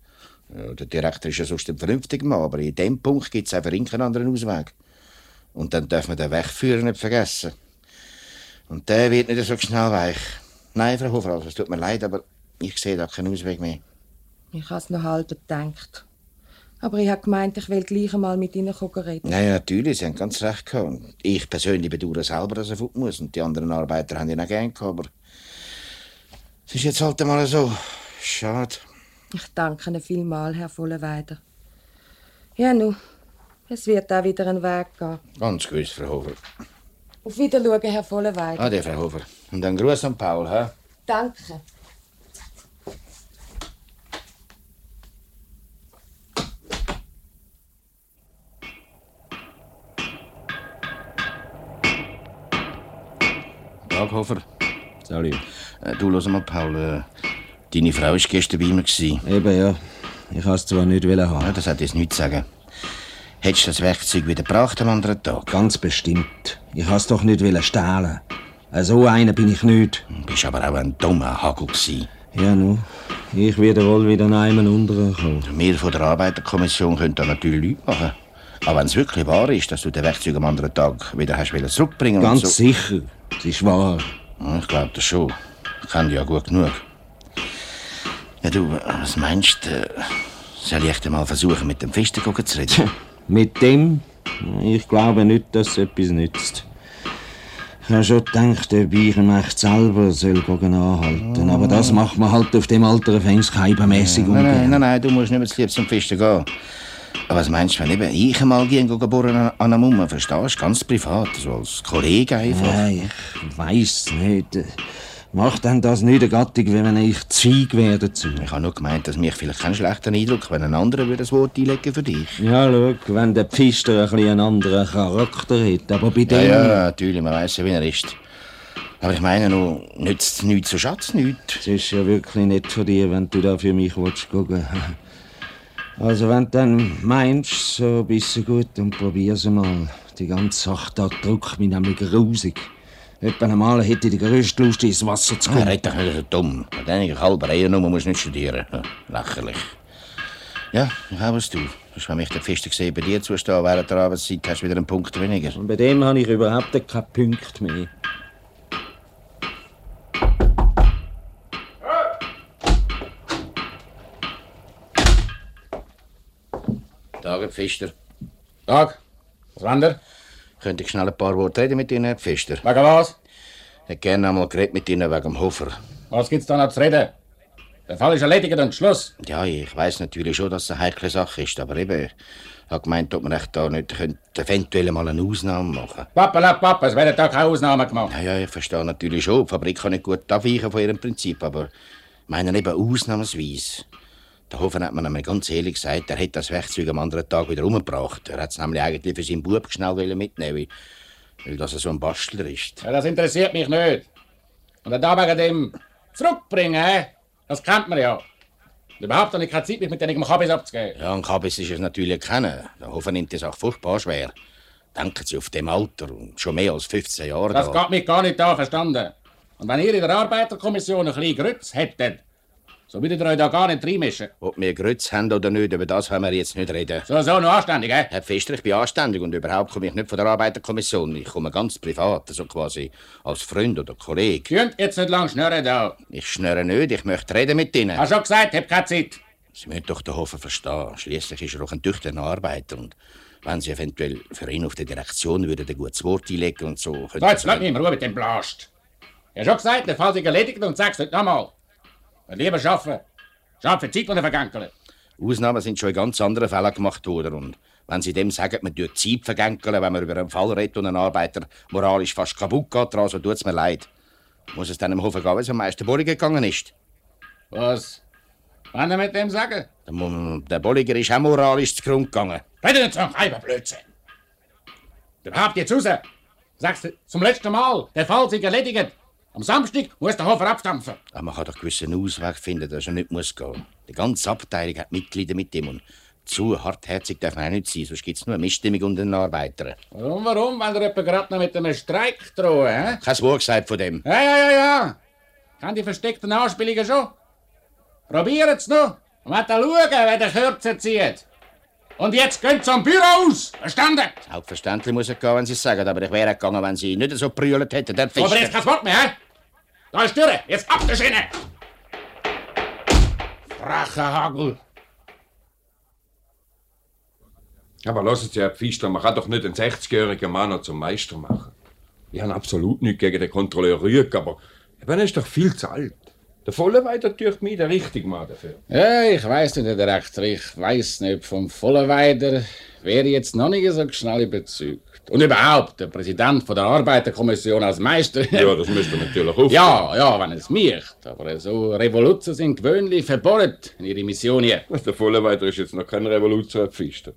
[SPEAKER 2] Ja, der Direktor ist ja sonst ein vernünftiger Mann, aber in dem Punkt gibt es einfach keinen anderen Ausweg. Und dann dürfen wir den Wegführer nicht vergessen. Und der wird nicht so schnell weich. Nein, Frau Hofer, also, es tut mir leid, aber ich sehe da keinen Ausweg mehr.
[SPEAKER 8] Ich habe es noch halb gedacht. Aber ich habe gemeint, ich will gleich einmal mit Ihnen reden.
[SPEAKER 2] Nein, natürlich, Sie haben ganz recht gehabt. Ich persönlich bedauere selber, dass er fort muss. Und die anderen Arbeiter haben ihn auch gern gehabt, aber es ist jetzt halt einmal so. Schade.
[SPEAKER 8] Ich danke Ihnen vielmals, Herr Vollenweider. Ja, nu, es wird auch wieder einen Weg gehen.
[SPEAKER 2] Ganz gewiss, Frau Hofer.
[SPEAKER 8] Auf Wiedersehen, Herr Vollenweider.
[SPEAKER 2] Ade, Frau Hofer. Und einen Gruß an Paul, hä?
[SPEAKER 8] Danke.
[SPEAKER 2] Tag, Hofer.
[SPEAKER 9] Salut.
[SPEAKER 2] Äh, du, hör mal, Paul. Äh, deine Frau war gestern bei mir.
[SPEAKER 9] Eben, ja. Ich wollte es zwar nicht haben.
[SPEAKER 2] Ja, das hat jetzt nichts zu sagen. Hättest du das Werkzeug wieder gebracht am anderen Tag?
[SPEAKER 9] Ganz bestimmt. Ich wollte es doch nicht stehlen. Äh, So einer bin ich nicht.
[SPEAKER 2] Du bist aber auch ein dummer Hagel gewesen.
[SPEAKER 9] Ja, nu. Ich werde wohl wieder in einem unteren kommen.
[SPEAKER 2] Wir von der Arbeiterkommission können da natürlich Leute machen. Aber wenn es wirklich wahr ist, dass du das Werkzeug am anderen Tag wieder hast wollen zurückbringen und
[SPEAKER 9] Ganz
[SPEAKER 2] so...
[SPEAKER 9] sicher. Es ist wahr.
[SPEAKER 2] Ja, Ich glaube das schon. Ich kenne dich ja gut genug. Ja, du, was meinst du? Soll ich echt mal versuchen, mit dem Pfister zu reden?
[SPEAKER 9] Mit dem? Ich glaube nicht, dass es etwas nützt. Ich habe schon gedacht, ob ich ihn echt selber soll anhalten Aber das macht man halt auf dem Alter fängskeibenmässig
[SPEAKER 2] nein, nein,
[SPEAKER 9] ungern.
[SPEAKER 2] nein, nein, du musst nicht mehr zu lieb zum Pfister gehen. Aber was meinst du, wenn eben ich einmal gehen bohren an einer Mumme, verstehst du? Ganz privat, so als Kollege einfach.
[SPEAKER 9] Nein, ich weiß nicht. Macht denn das nicht eine Gattung, wenn ich Zeug wäre dazu?
[SPEAKER 2] Ich habe nur gemeint, dass mich vielleicht keinen schlechten Eindruck, wenn ein anderer würde das Wort einlegen für dich.
[SPEAKER 9] Ja, schau, wenn der Pfister ein bisschen einen anderen Charakter hat. Aber bei
[SPEAKER 2] Ja,
[SPEAKER 9] dem...
[SPEAKER 2] ja, natürlich, man weiß ja, wie er ist. Aber ich meine nur, nützt nichts, so schatz nichts.
[SPEAKER 9] Es ist ja wirklich nicht von dir, wenn du da für mich willst gucken. Also wenn du dann meinst, so bist du gut und probier's mal. Die ganze Sache da drückt mich nämlich grusig. Etwa einmal hätte ich die grösste Lust, ins Wasser zu
[SPEAKER 2] Ah,
[SPEAKER 9] kommen.
[SPEAKER 2] red doch nicht so dumm. Mit einiger halber Ehrenummer musst du nicht studieren. Ja, lächerlich. Ja, ich habe es du. Sonst, wenn mich der Pfister gesehen bei dir zustehen während der Arbeitszeit, hast du wieder einen Punkt weniger.
[SPEAKER 9] Und bei dem habe ich überhaupt keinen Punkt mehr.
[SPEAKER 2] Tage, Pfister.
[SPEAKER 7] Tag. Ihr?
[SPEAKER 2] Könnte ich schnell ein paar Worte reden mit Ihnen, Herr Pfister?
[SPEAKER 7] Wegen was?
[SPEAKER 2] Ich hätte gerne einmal geredet mit Ihnen wegen dem Hofer.
[SPEAKER 7] Was gibt's da noch zu reden? Der Fall ist erledigt und Schluss.
[SPEAKER 2] Ja, ich weiß natürlich schon, dass es eine heikle Sache ist, aber eben, ich habe gemeint, ob man echt da nicht könnte eventuell mal eine Ausnahme machen
[SPEAKER 7] Pappala, Papa, es werden da keine Ausnahmen gemacht.
[SPEAKER 2] Ja, ja, ich verstehe natürlich schon, die Fabrik kann nicht gut abweichen von ihrem Prinzip, aber Ich meine eben ausnahmsweise. Der Hofer hat mir einmal ganz ehrlich gesagt, er hätte das Werkzeug am anderen Tag wieder umgebracht. Er hat es nämlich eigentlich für seinen Bub schnell mitnehmen weil, weil das so ein Bastler ist.
[SPEAKER 7] Ja, das interessiert mich nicht. Und dann da wegen dem zurückbringen, das kennt man ja. Und überhaupt habe ich keine Zeit, mich mit denen Kabis abzugeben.
[SPEAKER 2] Ja, und Kabis ist es natürlich kennen. Der Hofer nimmt das auch furchtbar schwer. Denken Sie auf dem Alter und schon mehr als 15 Jahre
[SPEAKER 7] Das
[SPEAKER 2] da.
[SPEAKER 7] geht mich gar nicht an, verstanden? Und wenn ihr in der Arbeiterkommission ein bisschen Grütz hättet, so ihr euch da gar nicht reinmischen.
[SPEAKER 2] Ob wir Grütz haben oder nicht, über das wollen wir jetzt nicht reden.
[SPEAKER 7] So, so, noch anständig, hä?
[SPEAKER 2] Herr Pfister, ich bin anständig und überhaupt komme ich nicht von der Arbeiterkommission. Ich komme ganz privat, also quasi als Freund oder Kollege.
[SPEAKER 7] Könnt jetzt nicht lang schnurren da.
[SPEAKER 2] Ich schnurre nicht, ich möchte reden mit Ihnen.
[SPEAKER 7] Hast schon gesagt, hab keine Zeit.
[SPEAKER 2] Sie müssen doch den Hofer verstehen. Schließlich ist er auch ein tüchtiger Arbeiter und wenn Sie eventuell für ihn auf der Direktion würden ein gutes Wort einlegen und so...
[SPEAKER 7] So, jetzt lass mich in Ruhe mit dem Blast. Ich hab schon gesagt, der Fall ist erledigt und sag's nicht nochmal. Lieber schaffen. Schaffen, Zeit, die er vergankelt.
[SPEAKER 2] Ausnahmen sind schon in ganz anderen Fällen gemacht worden. Und wenn Sie dem sagen, man tut Zeit vergänkeln, wenn man über einen Fall redet und ein Arbeiter moralisch fast kaputt geht, dran, so tut's mir leid. Muss es dann im Hofer gehen, wie es am meisten Bolliger gegangen ist?
[SPEAKER 7] Was? Was er mit dem sagen?
[SPEAKER 2] Der, der Bolliger ist auch moralisch zu Grund gegangen.
[SPEAKER 7] Rede nicht so ein Blödsinn. Überhaupt jetzt raus. Sagst du zum letzten Mal, der Fall ist erledigt. Am Samstag muss der Hofer abstampfen.
[SPEAKER 2] Aber man kann doch gewissen Ausweg finden, dass er nicht muss gehen. Die ganze Abteilung hat Mitglieder mit ihm und zu hartherzig darf man auch nicht sein, sonst gibt's nur eine Missstimmung unter den Arbeitern.
[SPEAKER 7] Warum, warum? Weil der etwa gerade noch mit einem Streik drohen, hä?
[SPEAKER 2] Kein Wort gesagt von dem.
[SPEAKER 7] Ja, ja, ja, ja. Kann die versteckten Anspielungen schon. Probieren's noch. Und dann schauen, wer den Kürzer zieht. Und jetzt gehen zum Büro aus. Verstanden?
[SPEAKER 2] Selbstverständlich muss er gehen, wenn Sie es sagen, aber ich wäre gegangen, wenn Sie nicht so brüllt hätten.
[SPEAKER 7] Aber jetzt kein Wort mehr, hä? Da ist die Tür. Jetzt ab der Schiene. Frecher Hagel.
[SPEAKER 4] Aber lassen Sie, Herr Pfister, man kann doch nicht einen 60-jährigen Mann noch zum Meister machen. Ich habe absolut nichts gegen den Kontrolleur Rüeg, aber er ist doch viel zu alt. Der Vollenweider tut mich der richtige Mann dafür.
[SPEAKER 7] Ja, ich weiß nicht recht. Ich weiß nicht vom Vollenweider. Wäre jetzt noch nicht so schnell überzeugt. Und überhaupt, der Präsident von der Arbeiterkommission als Meister.
[SPEAKER 4] Ja, das müsste natürlich aufgehen.
[SPEAKER 7] Ja, ja, wenn es mich. Aber so Revolutionen sind gewöhnlich verboten in ihre Mission hier.
[SPEAKER 4] Was der Vollenweider ist jetzt noch kein Revolution, Pfister.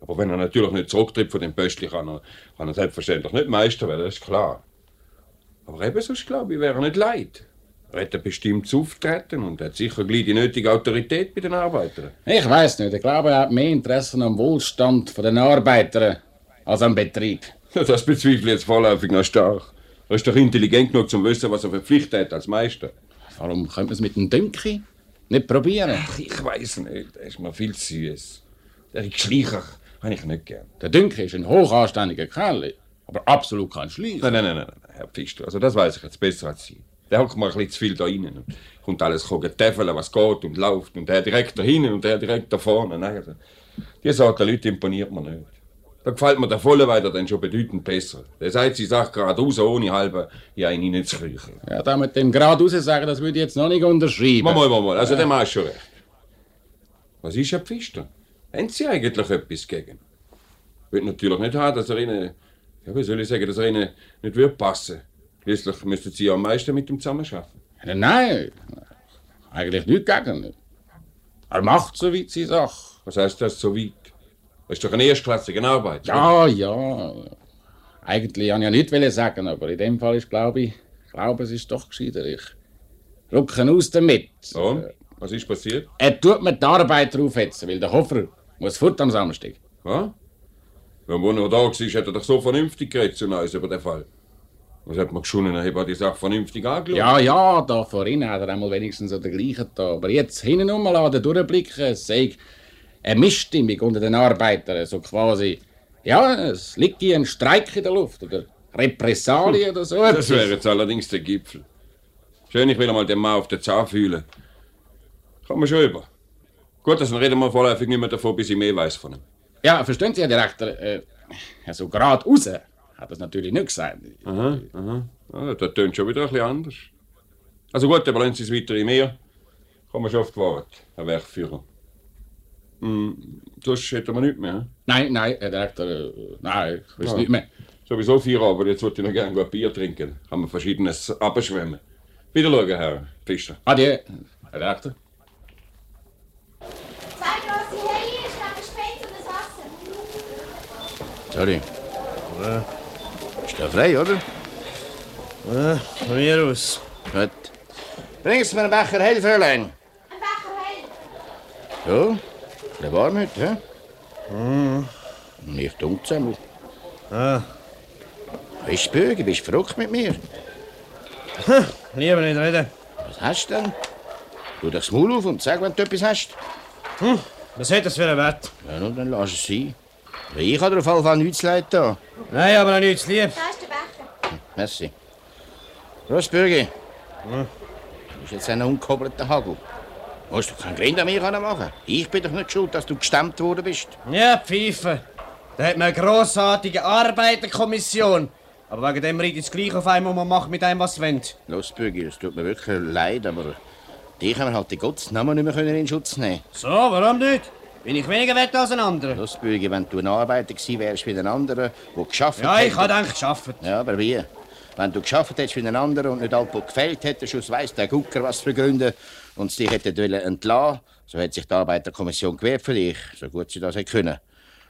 [SPEAKER 4] Aber wenn er natürlich nicht zurücktritt von dem Pöstchen, kann er, kann er selbstverständlich nicht Meister werden, das ist klar. Aber eben sonst glaube ich, wäre er nicht leid. Er hätte bestimmt auftreten und hat sicher gleich die nötige Autorität bei den Arbeitern.
[SPEAKER 7] Ich weiß nicht. Ich glaube, er hat mehr Interesse am Wohlstand der Arbeiter als am Betrieb.
[SPEAKER 4] Ja, Das bezweifle ich jetzt vorläufig noch stark. Er ist doch intelligent genug, zum zu wissen, was er für Pflicht hat als Meister.
[SPEAKER 7] Warum könnte man es mit dem Dünki nicht probieren?
[SPEAKER 4] Ach, ich weiß nicht, er ist mir viel zu süß. Der Schleicher habe ich nicht gern.
[SPEAKER 7] Der Dünki ist ein hochanständiger Kerl, aber absolut kein Schleicher.
[SPEAKER 4] Nein, nein, nein, nein, Herr Pfister, also das weiß ich jetzt besser als Sie. Der hockt mir ein bisschen zu viel da rein und kommt alles täfeln, was geht und läuft und der direkt da hinten und der direkt da vorne. Nein, also, die Sorte Leute imponiert mir nicht. Da gefällt mir der Vollenweider dann schon bedeutend besser. Der sagt sie Sache geradeaus, ohne halbe ja in ihn zu kriechen.
[SPEAKER 7] Ja, da mit dem geradeaus sagen, das würde ich jetzt noch nicht unterschreiben.
[SPEAKER 4] Mal, mal, mal, mal, also der Mann ist schon recht. Was ist, Herr Pfister? Haben Sie eigentlich etwas gegen? Ich will natürlich nicht haben, dass er Ihnen, ja, wie soll ich sagen, dass er Ihnen nicht wird passen. Schließlich müssten Sie ja am meisten mit ihm zusammenarbeiten.
[SPEAKER 7] Ja, Nein, eigentlich nicht gegen. Er macht so weit seine Sache.
[SPEAKER 4] Was heißt das so weit? Das ist doch eine erstklassige Arbeit.
[SPEAKER 7] Ja, ja. Eigentlich wollte ich ja nicht sagen, aber in dem Fall ist, glaube ich, glaube, es ist doch gescheiter. Ich rücke aus damit.
[SPEAKER 4] Und? Was ist passiert?
[SPEAKER 7] Er tut mir die Arbeit draufhetzen, weil der Hofer muss fort am Samstag.
[SPEAKER 4] Was? Wenn er noch da war, hat er doch so vernünftig geredet zu uns über den Fall. Was hat man geschunden? Er hat die Sache vernünftig angeschaut.
[SPEAKER 7] Ja, ja, da vorhin hat er einmal wenigstens so den gleichen da. Aber jetzt hinten um mal durchblicken, sei eine Missstimmung unter den Arbeitern, so quasi. Ja, es liegt hier ein Streik in der Luft oder Repressalien oder so.
[SPEAKER 4] Das wäre jetzt allerdings der Gipfel. Schön, ich will einmal den Mann auf den Zahn fühlen. Kommen wir schon über. Gut, dann reden wir vorläufig nicht mehr davon, bis ich mehr weiß von ihm.
[SPEAKER 7] Ja, verstehen Sie, Herr Direktor, äh, ja, so gerade raus hat das natürlich nicht gesagt.
[SPEAKER 4] Aha, aha. Ah, das tönt schon wieder ein bisschen anders. Also gut, aber lassen Sie es weiter in mir. Kommen wir schon auf die Wahrheit, Herr Werkführer. Hm, sonst hätten wir nichts mehr.
[SPEAKER 7] Nein, nein, Herr Direktor, äh, nein, ich weiß nicht mehr.
[SPEAKER 4] Sowieso vier aber jetzt wollte ich noch gerne ein Bier trinken. Kann man verschiedenes abschwemmen. Wieder schauen, Herr Fischer.
[SPEAKER 7] Adieu, Herr Direktor.
[SPEAKER 10] Zwei große ich habe Spät und das Wasser.
[SPEAKER 2] Sorry. Ist da frei, oder?
[SPEAKER 6] Ja, von mir aus.
[SPEAKER 2] Gut. Bringst mir einen Becher hell, Fräulein.
[SPEAKER 10] Ein Becher hell.
[SPEAKER 2] So, der warm heute, hä? Mhm. Nicht dumm zusammen.
[SPEAKER 6] Ah,
[SPEAKER 2] Bist du Bürger, bist du verrückt mit mir?
[SPEAKER 6] lieber nicht reden.
[SPEAKER 2] Was hast du denn? Tu das Maul auf und sag, wenn du etwas hast.
[SPEAKER 6] Was hat das für einen Wert?
[SPEAKER 2] Ja, nun, dann lass es sein. Ich habe dir auf jeden Fall nichts zu leid da.
[SPEAKER 6] Nein, aber noch nichts lieb.
[SPEAKER 10] Da ist der Becher.
[SPEAKER 2] Merci. Grossbürger. Du bist jetzt ein ungehobelter Hagel. Musst du keinen Grind an mir machen? Ich bin doch nicht schuld, dass du gestemmt worden bist.
[SPEAKER 6] Ja, Pfeife. Da hat man eine grossartige Arbeiterkommission. Aber wegen dem redet es gleich auf einmal, man macht mit einem, was will.
[SPEAKER 2] Los, Bürger, es tut mir wirklich leid, aber dich haben wir halt in Gottes Namen nicht mehr können in Schutz nehmen
[SPEAKER 6] So, warum nicht? Bin ich weniger wert als ein anderer?
[SPEAKER 2] Los, Bürger, wenn du ein Arbeiter gewesen wärst wie ein anderer, der geschafft
[SPEAKER 6] Ja, ich habe gedacht, geschafft.
[SPEAKER 2] Ja, aber wie? Wenn du geschafft hättest wie ein anderer und nicht allzu gefällt hättest, aus weiss der Gucker was für Gründe, und sie dich hätten entlassen, so hätte sich die Arbeiterkommission gewehrt für dich, so gut sie das hätte können.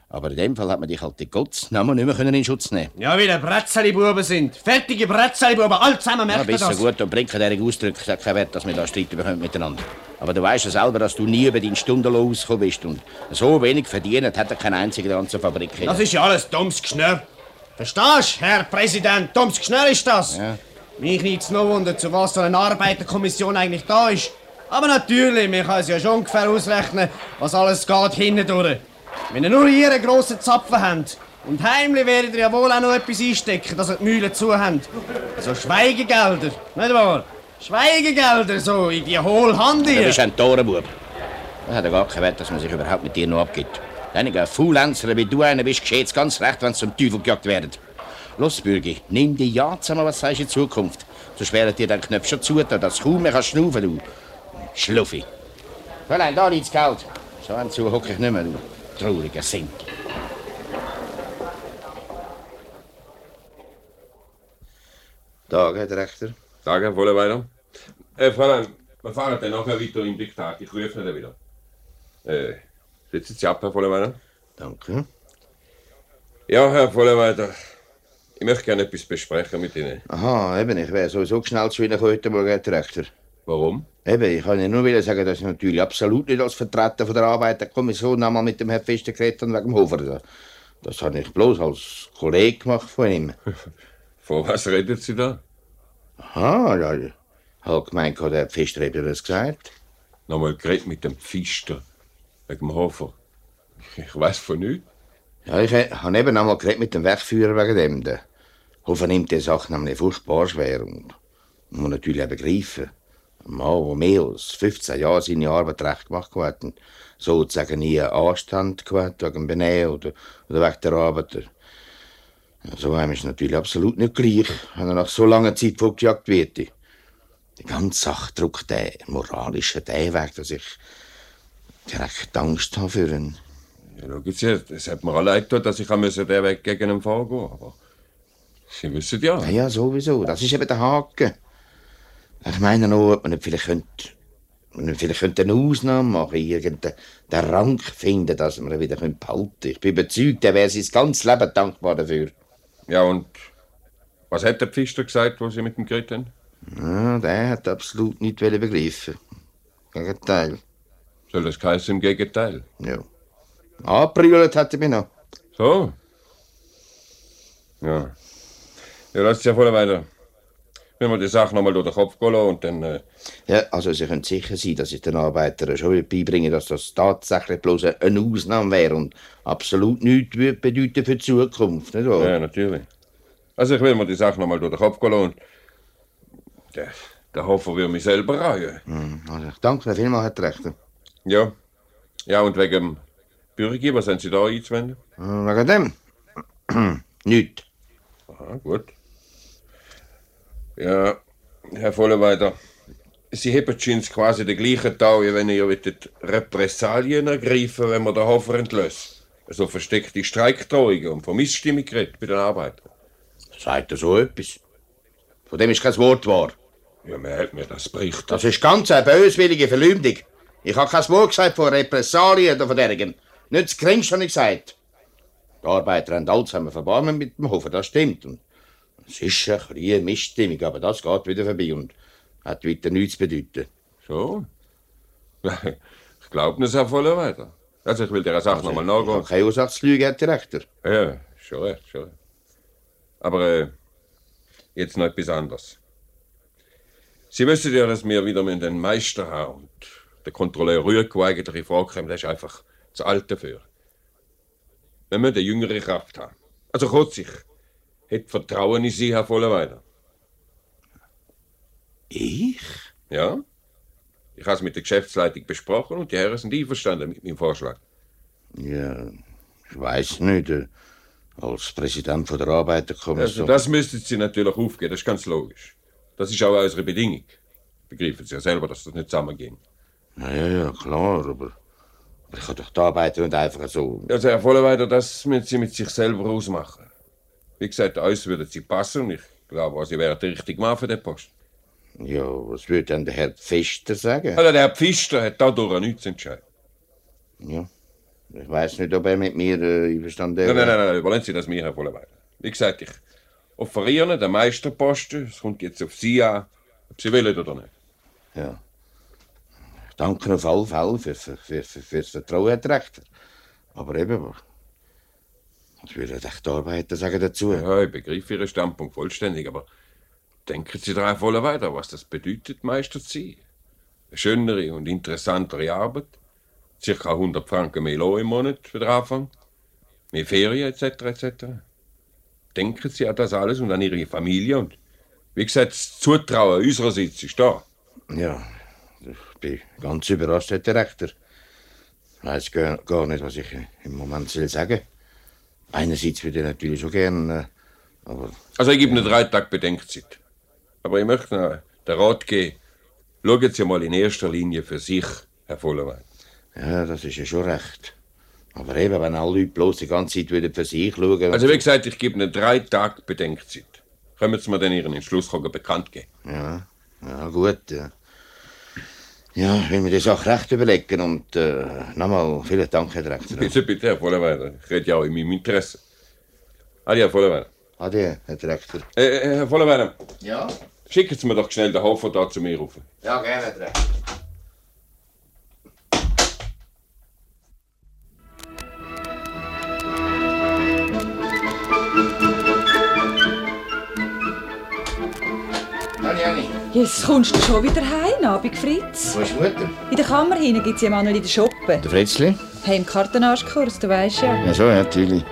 [SPEAKER 2] Aber in dem Fall hat man dich halt in Gottes Namen nicht mehr können in Schutz nehmen
[SPEAKER 6] Ja, wie der Bretzeli-Buben sind. Fertige Bretzeli-Buben, alle zusammen
[SPEAKER 2] Ja,
[SPEAKER 6] merken
[SPEAKER 2] besser
[SPEAKER 6] das.
[SPEAKER 2] gut und bringt keine Ausdrücke, es hat keinen Wert, dass wir da streiten bekommen miteinander. Aber du weißt ja selber, dass du nie über deinen Stundenlohn ausgekommen bist und so wenig verdient hat er kein einziger in der ganzen Fabrik.
[SPEAKER 6] Das ist ja alles dummes Geschnörr. Verstehst du, Herr Präsident? Dummes Geschnörr ist das.
[SPEAKER 2] Ja.
[SPEAKER 6] Mich nichts noch wunder, zu was so eine Arbeiterkommission eigentlich da ist. Aber natürlich, man kann es ja schon ungefähr ausrechnen, was alles geht hinten durch. Wenn ihr nur hier einen grossen Zapfen habt, und heimlich werdet ihr ja wohl auch noch etwas einstecken, dass ihr die Mühlen zu habt. So Schweigegelder, nicht wahr? Schweigegelder, so in die hohle Hand
[SPEAKER 2] Du
[SPEAKER 6] hier.
[SPEAKER 2] bist ein Torenbub. Das hat ja gar keinen Wert, dass man sich überhaupt mit dir noch abgibt. Einige Faulenzer wie du einer bist, geschieht's ganz recht, wenn zum Teufel gejagt werden. Los, Bürgi, nimm die ja zusammen, was sagst du in Zukunft. Sonst werden dir den Knöpf schon zu, dass du kaum mehr kannst schnaufen du. Schluffi. Fräulein, da liegt's kalt. So einen zu hock ich nicht mehr, du trauriger Sinn. Da, Herr Direktor.
[SPEAKER 4] Tag, Herr Volleweiter. Äh, Fräulein, wir fahren dann nachher weiter im Diktat. Ich rufe nicht wieder. Äh, sitzen Sie ab, Herr Volleweiter?
[SPEAKER 2] Danke.
[SPEAKER 4] Ja, Herr Volleweiter. Ich möchte gerne etwas besprechen mit Ihnen.
[SPEAKER 2] Aha, eben, ich wäre sowieso schnell zu Ihnen heute Morgen, Herr Direktor.
[SPEAKER 4] Warum?
[SPEAKER 2] Eben, ich kann Ihnen nur wieder sagen, dass ich natürlich absolut nicht als Vertreter von der Arbeiterkommission einmal mit dem Herrn Pfister geredet habe wegen dem Hofer. Das, das habe ich bloß als Kollege gemacht von ihm.
[SPEAKER 4] Von was redet Sie da?
[SPEAKER 2] Aha, ja, ich habe gemeint, der Herr Pfister hat mir das gesagt.
[SPEAKER 4] Nochmal geredet mit dem Pfister. Wegen dem Hofer. Ich weiß von nichts.
[SPEAKER 2] Ja, ich habe eben einmal geredet mit dem Wegführer wegen dem. Der Hofer nimmt die Sache nämlich furchtbar schwer und muss natürlich auch begreifen. Ein Mann, der mehr als 15 Jahre seine Arbeit recht gemacht hat und sozusagen nie einen Anstand gehabt wegen Benehmen oder, oder wegen der Arbeit. So einem ist natürlich absolut nicht gleich, wenn er nach so langer Zeit fortgejagt wird. Die ganze Sache drückt den moralischen weg, dass ich direkt Angst habe für ihn.
[SPEAKER 4] Ja, schauen Sie, es hat mir auch leid getan, dass ich den Weg gegen ihn vorgehen musste. Aber Sie wissen ja.
[SPEAKER 2] Ja, ja, sowieso. Das ist eben der Haken. Ich meine noch, ob man nicht vielleicht könnte, man vielleicht könnte eine Ausnahme machen, irgendeinen Rang finden, dass man ihn wieder behalten könnte. Ich bin überzeugt, er wäre sein ganzes Leben dankbar dafür.
[SPEAKER 4] Ja, und was hat der Pfister gesagt, wo Sie mit ihm geredet haben?
[SPEAKER 2] Ja, der hat absolut nicht begreifen. Gegenteil.
[SPEAKER 4] Soll das heißen im Gegenteil?
[SPEAKER 2] Ja. Angebrüllt hat er mich noch.
[SPEAKER 4] So? Ja. Ja, lasst ja voll weiter. Wenn wir die Sache nochmal durch den Kopf gehen lassen und dann. Äh,
[SPEAKER 2] Ja, also Sie können sicher sein, dass ich den Arbeitern schon beibringen dass das tatsächlich bloß eine Ausnahme wäre und absolut nichts bedeuten für die Zukunft, nicht wahr?
[SPEAKER 4] ja, natürlich. Also, ich will mir die Sache nochmal durch den Kopf gehen lassen und. Der, der Hofer will mich selber reuen.
[SPEAKER 2] Hm, Also, ich danke vielmals, Herr Rechter.
[SPEAKER 4] Ja. Ja, und wegen dem Bürger, was haben Sie da einzuwenden?
[SPEAKER 2] Äh, Wegen dem? Nicht.
[SPEAKER 4] Aha, gut. Ja, Herr Volleweiter, Sie haben schon quasi den gleichen Tag, wie wenn ihr wollt Repressalien ergreifen wenn man den Hofer entlöst. Also versteckte Streikdrohungen und von Missstimmung geredet bei den Arbeitern.
[SPEAKER 2] Sagt er so etwas? Von dem ist kein Wort wahr.
[SPEAKER 4] Ja, man hat mir das berichtet.
[SPEAKER 2] Das ist ganz eine böswillige Verleumdung. Ich habe kein Wort gesagt von Repressalien oder von dergleichen. Nicht das Geringste habe ich gesagt. Die Arbeiter haben Alzheimer verbarmen mit dem Hofer, das stimmt. Und es ist eine Missstimmung, aber das geht wieder vorbei und hat weiter nichts zu bedeuten.
[SPEAKER 4] So? Ich glaube es auch voll weiter. Also ich will der Sache nochmal nachgehen.
[SPEAKER 2] Keine Ursache Herr Direktor.
[SPEAKER 4] Ja, schon recht, schon recht. Aber äh, jetzt noch etwas anderes. Sie wissen ja, dass wir wieder mit den Meister haben und der Kontrolleur Rüegg eigentlich in Frage der ist einfach zu alt dafür. Wir müssen eine jüngere Kraft haben. Also kurz, ich hätte Vertrauen in Sie, Herr Vollerweider.
[SPEAKER 2] Ich?
[SPEAKER 4] Ja. Ich habe es mit der Geschäftsleitung besprochen und die Herren sind einverstanden mit meinem Vorschlag.
[SPEAKER 2] Ja, ich weiß nicht. äh, Als Präsident von der Arbeiterkommission.
[SPEAKER 4] Also das müssten Sie natürlich aufgeben, das ist ganz logisch. Das ist auch unsere Bedingung. Begreifen Sie ja selber, dass das nicht zusammenging.
[SPEAKER 2] Ja, ja, ja, klar, aber, aber ich kann doch die Arbeiter nicht einfach so.
[SPEAKER 4] Also Herr Vollerweider, das müssen Sie mit sich selber ausmachen. Wie gesagt, uns würden Sie passen und ich glaube, Sie wären der richtige Mann für den Post.
[SPEAKER 2] Ja, was würde denn der Herr Pfister sagen?
[SPEAKER 4] Also der Herr Pfister hat dadurch nichts entscheiden.
[SPEAKER 2] Ja, ich weiß nicht, ob er mit mir äh, einverstanden
[SPEAKER 4] Nein,
[SPEAKER 2] wäre.
[SPEAKER 4] nein, nein, nein, überlassen Sie das mir, Herr Vollerweider. Wie gesagt, ich offeriere den Meisterposten. Es kommt jetzt auf Sie an, ob Sie wollen oder nicht.
[SPEAKER 2] Ja. Ich danke auf alle Fälle für, für, für, für, für das Vertrauen, Herr Direktor. Aber eben, was würden echt die Arbeiter sagen dazu?
[SPEAKER 4] Ja, ich begreife Ihren Standpunkt vollständig, aber denken Sie daran voll weiter, was das bedeutet, Meister zu sein. Eine schönere und interessantere Arbeit, ca. 100 Franken mehr Lohn im Monat für den Anfang, mehr Ferien etc. etc. Denken Sie an das alles und an Ihre Familie und wie gesagt, das Zutrauen unsererseits ist da.
[SPEAKER 2] Ja, ich bin ganz überrascht, Herr Direktor. Ich weiß gar, gar nicht, was ich im Moment soll sagen Einerseits würde ich natürlich schon gern, äh, aber
[SPEAKER 4] Also ich gebe Ihnen drei Tage Bedenkzeit. Aber ich möchte noch den Rat geben, schauen Sie mal in erster Linie für sich, Herr Vollerwein.
[SPEAKER 2] ja, das ist ja schon recht. Aber eben, wenn alle Leute bloß die ganze Zeit würden für sich schauen...
[SPEAKER 4] Also wie gesagt, ich gebe Ihnen drei Tage Bedenkzeit. Können Sie mir dann Ihren Entschluss bekannt geben?
[SPEAKER 2] Ja, ja, gut, ja. Ja, ich will mir die Sache recht überlegen und äh, nochmal vielen Dank, Herr Direktor.
[SPEAKER 4] Bitte, bitte, Herr Vollerweiter. Ich rede ja auch in meinem Interesse. Adi, Herr Vollerweiter.
[SPEAKER 2] Ade, Herr Direktor.
[SPEAKER 4] Äh, äh, Herr Vollerweiter,
[SPEAKER 2] Ja?
[SPEAKER 4] schicken Sie mir doch schnell den Hofer da zu mir rauf.
[SPEAKER 2] Ja, gerne, Herr Direktor.
[SPEAKER 3] Jetzt kommst du schon wieder heim, Abend Fritz.
[SPEAKER 2] wo ist Mutter?
[SPEAKER 3] In der Kammer hinten gibt es jemanden in der Shoppe.
[SPEAKER 2] Der Fritzli?
[SPEAKER 3] Hey, im Kartenarschkurs, du weißt ja.
[SPEAKER 2] Ja, so, ja, natürlich.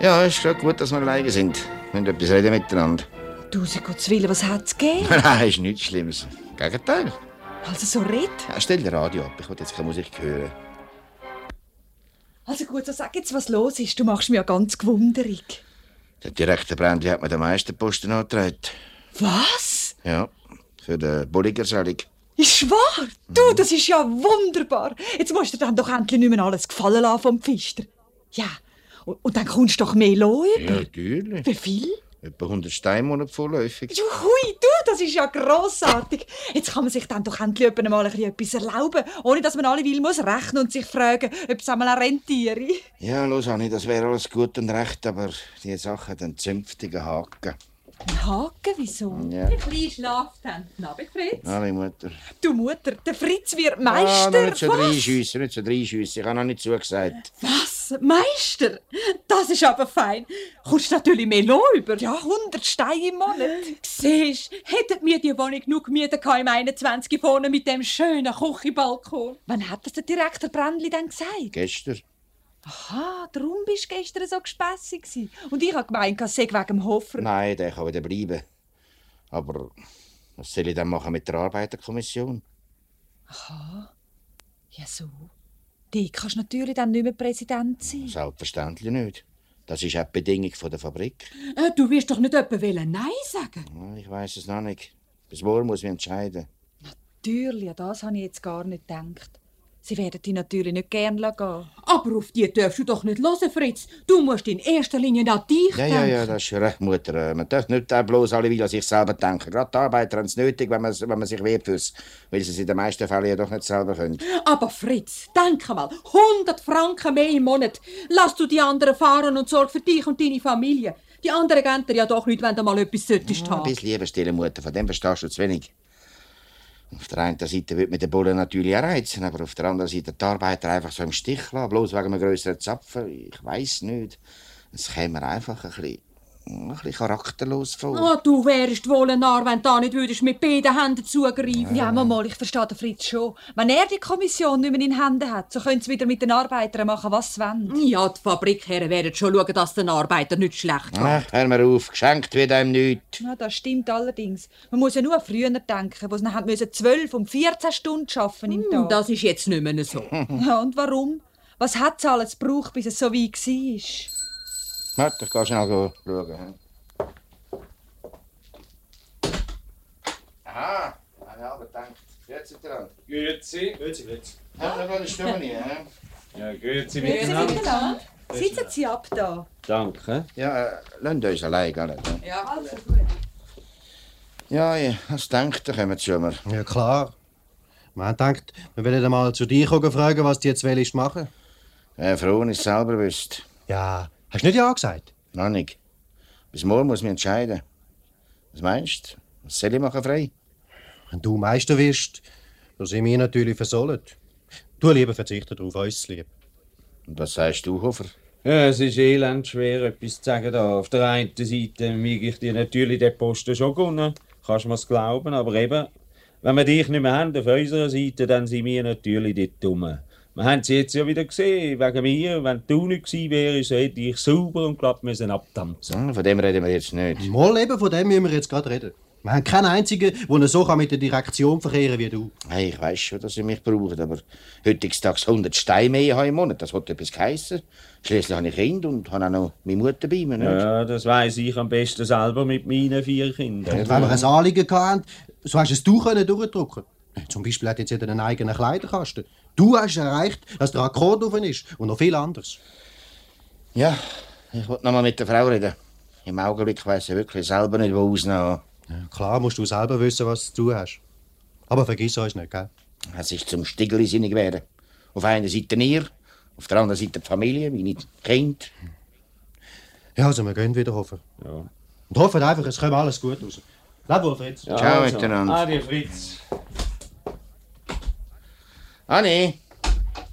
[SPEAKER 2] Ja, ist schon gut, dass wir alleine sind. Wir müssen etwas reden miteinander.
[SPEAKER 3] Tausend Gottes Willen, was hat es gegeben?
[SPEAKER 2] Nein, ist nichts Schlimmes. Gegenteil.
[SPEAKER 3] Also so red.
[SPEAKER 2] Ja, stell das Radio ab, ich will jetzt keine Musik hören.
[SPEAKER 3] Also gut, so sag jetzt, was los ist. Du machst mich ja ganz gewunderig.
[SPEAKER 2] Der Direktor Brandi hat mir den Meisterposten angetragen.
[SPEAKER 3] Was?
[SPEAKER 2] Ja, für den Bulligersalung.
[SPEAKER 3] Ist wahr? Du, das ist ja wunderbar. Jetzt musst du dann doch endlich nicht mehr alles gefallen lassen vom Pfister. Ja, und, und dann kommst du doch mehr Lohn.
[SPEAKER 2] Ja, natürlich.
[SPEAKER 3] Wie viel?
[SPEAKER 2] Etwa 100 Steine Monat vorläufig.
[SPEAKER 3] Juhui, du, das ist ja grossartig. Jetzt kann man sich dann doch endlich mal ein bisschen etwas erlauben, ohne dass man alle will muss rechnen und sich fragen, ob es einmal auch rentiere.
[SPEAKER 2] Ja, los, Anni, das wäre alles gut und recht, aber die Sache hat einen zünftigen Haken.
[SPEAKER 3] Ein Haken, wieso?
[SPEAKER 2] Ja.
[SPEAKER 1] Ein kleiner Schlaftanz. Abend, Fritz.
[SPEAKER 2] Alle Mutter.
[SPEAKER 3] Du Mutter, der Fritz wird
[SPEAKER 2] Ah,
[SPEAKER 3] Meister.
[SPEAKER 2] noch nicht so reinschiessen, nicht so reinschiessen. Ich habe noch nicht zugesagt.
[SPEAKER 1] Was? Meister? Das ist aber fein. Kommst natürlich mehr Lohn über.
[SPEAKER 3] Ja, 100 Steine im Monat.
[SPEAKER 1] Siehst, hätten wir die Wohnung genug gemietet im 21 vorne mit dem schönen Küchenbalkon.
[SPEAKER 3] Wann hat das der Direktor Brändli dann gesagt?
[SPEAKER 2] Gestern.
[SPEAKER 3] Aha, darum bist du gestern so gespässig gewesen. Und ich habe gemeint, es sei wegen dem Hofer.
[SPEAKER 2] Nein, der kann wieder bleiben. Aber was soll ich dann machen mit der Arbeiterkommission?
[SPEAKER 3] Ja, so. Die kannst natürlich dann nicht mehr Präsident sein.
[SPEAKER 2] Selbstverständlich nicht. Das ist auch die Bedingung der Fabrik.
[SPEAKER 1] Äh, du wirst doch nicht wollen Nein sagen.
[SPEAKER 2] Ich weiß es noch nicht. Bis morgen muss ich entscheiden.
[SPEAKER 3] Natürlich, das habe ich jetzt gar nicht gedacht. Sie werden die natürlich nicht gern gehen.
[SPEAKER 1] Aber auf die darfst du doch nicht hören, Fritz. Du musst in erster Linie an dich
[SPEAKER 2] Ja,
[SPEAKER 1] denken.
[SPEAKER 2] ja, ja, das ist recht, Mutter. Man darf nicht bloß alle wieder an sich selber denken. Gerade die Arbeiter haben es nötig, wenn man, wenn man sich wehrt fürs, weil sie es in den meisten Fällen ja doch nicht selber können.
[SPEAKER 1] Aber Fritz, denk mal, 100 Franken mehr im Monat. Lass du die anderen fahren und sorg für dich und deine Familie. Die anderen geben dir ja doch nicht, wenn du mal etwas solltest
[SPEAKER 2] Ein
[SPEAKER 1] haben.
[SPEAKER 2] bisschen lieber stille Mutter, von dem verstehst du zu wenig. Auf der einen Seite wird mit den Bullen natürlich reizen, aber auf der anderen Seite die Arbeiter einfach so im Stich lassen, bloß wegen einem grösseren Zapfen. Ich weiß nicht. Es käme einfach ein bisschen, ein bisschen charakterlos vor.
[SPEAKER 1] Ah, du wärst wohl ein Narr, wenn du da nicht würdest mit beiden Händen zugreifen.
[SPEAKER 3] Ja, mal, ich verstehe den Fritz schon. Wenn er die Kommission nicht mehr in Händen hat, so können sie wieder mit den Arbeitern machen, was sie wollen.
[SPEAKER 1] Ja, die Fabrikherren werden schon schauen, dass den Arbeiter nicht schlecht geht.
[SPEAKER 2] Ach, hör mir auf, geschenkt wird einem nichts.
[SPEAKER 3] Ja, das stimmt allerdings. Man muss ja nur an früher denken, wo sie müssen 12 und 14 Stunden arbeiten im Tag.
[SPEAKER 1] Das ist jetzt nicht mehr so.
[SPEAKER 3] Ja, und warum? Was hat es alles gebraucht, bis es so weit war?
[SPEAKER 2] Warte, ich gehe schnell go schauen. Aha, eine halbe gedacht. Jetzt dran.
[SPEAKER 9] Grüezi.
[SPEAKER 5] Grüezi, Grüezi.
[SPEAKER 2] Ja, da war die Stimme nie, hä?
[SPEAKER 9] Ja, grüezi
[SPEAKER 3] Grüezi
[SPEAKER 9] miteinander.
[SPEAKER 3] miteinander. Sitzen Sie ab da.
[SPEAKER 9] Danke.
[SPEAKER 2] Ja, äh, lasst uns allein gehen. ne?
[SPEAKER 3] Ja, also gut.
[SPEAKER 2] Ja, ja, was denkt ihr, kommen zu mir?
[SPEAKER 5] Ja, klar. Man hat gedacht, wir wollen einmal zu dir kommen fragen, was du jetzt willst machen.
[SPEAKER 2] Äh, froh, ich selber wüsste.
[SPEAKER 5] Ja, hast du nicht Ja gesagt?
[SPEAKER 2] Noch nicht. Bis morgen muss ich mich entscheiden. Was meinst du? Was soll ich machen, frei?
[SPEAKER 5] Wenn du Meister wirst, dann sind wir natürlich versollt. Du lieber verzichte darauf, uns zu lieb.
[SPEAKER 2] Und was sagst du, Hofer?
[SPEAKER 9] Ja, es ist elend schwer, etwas zu sagen da. Auf der einen Seite möge ich dir natürlich den Posten schon gönnen. Kannst du mir's glauben, aber eben, wenn wir dich nicht mehr haben auf unserer Seite, dann sind wir natürlich die Dummen. Wir haben es jetzt ja wieder gesehen, wegen mir. Wenn du nicht gewesen wärst, hätte ich sauber und glatt müssen abdampfen.
[SPEAKER 2] Von dem reden wir jetzt nicht.
[SPEAKER 5] Mal eben, von dem müssen wir jetzt gerade reden. Wir haben keinen einzigen, der so kann mit der Direktion verkehren wie du.
[SPEAKER 2] Hey, ich weiß schon, dass ihr mich braucht, aber heutzutage 100 Steine mehr habe im Monat, das hat etwas geheissen. Schließlich habe ich Kind und habe auch noch meine Mutter bei mir, nicht?
[SPEAKER 9] Ja, das weiß ich am besten selber mit meinen vier Kindern.
[SPEAKER 5] Und wenn wir ein Anliegen hatten, so hast es du können durchdrücken. Zum Beispiel hat jetzt jeder einen eigenen Kleiderkasten. Du hast erreicht, dass der Akkord offen ist und noch viel anderes.
[SPEAKER 2] Ja, ich wollte noch mal mit der Frau reden. Im Augenblick weiss ich wirklich selber nicht, wo ausnehmen.
[SPEAKER 5] Ja, klar musst du selber wissen, was du zu tun hast. Aber vergiss uns nicht, gell?
[SPEAKER 2] Es ist zum Stigli sinnig werden. Auf einer Seite ihr, auf der anderen Seite die Familie, meine Kinder.
[SPEAKER 5] Ja, also wir gehen wieder hoffen.
[SPEAKER 9] Ja.
[SPEAKER 5] Und hoffen einfach, es kommt alles gut raus. Leb wohl, Fritz.
[SPEAKER 9] Ja,
[SPEAKER 2] Ciao
[SPEAKER 9] also.
[SPEAKER 2] miteinander.
[SPEAKER 9] Adi, Fritz.
[SPEAKER 2] Anni?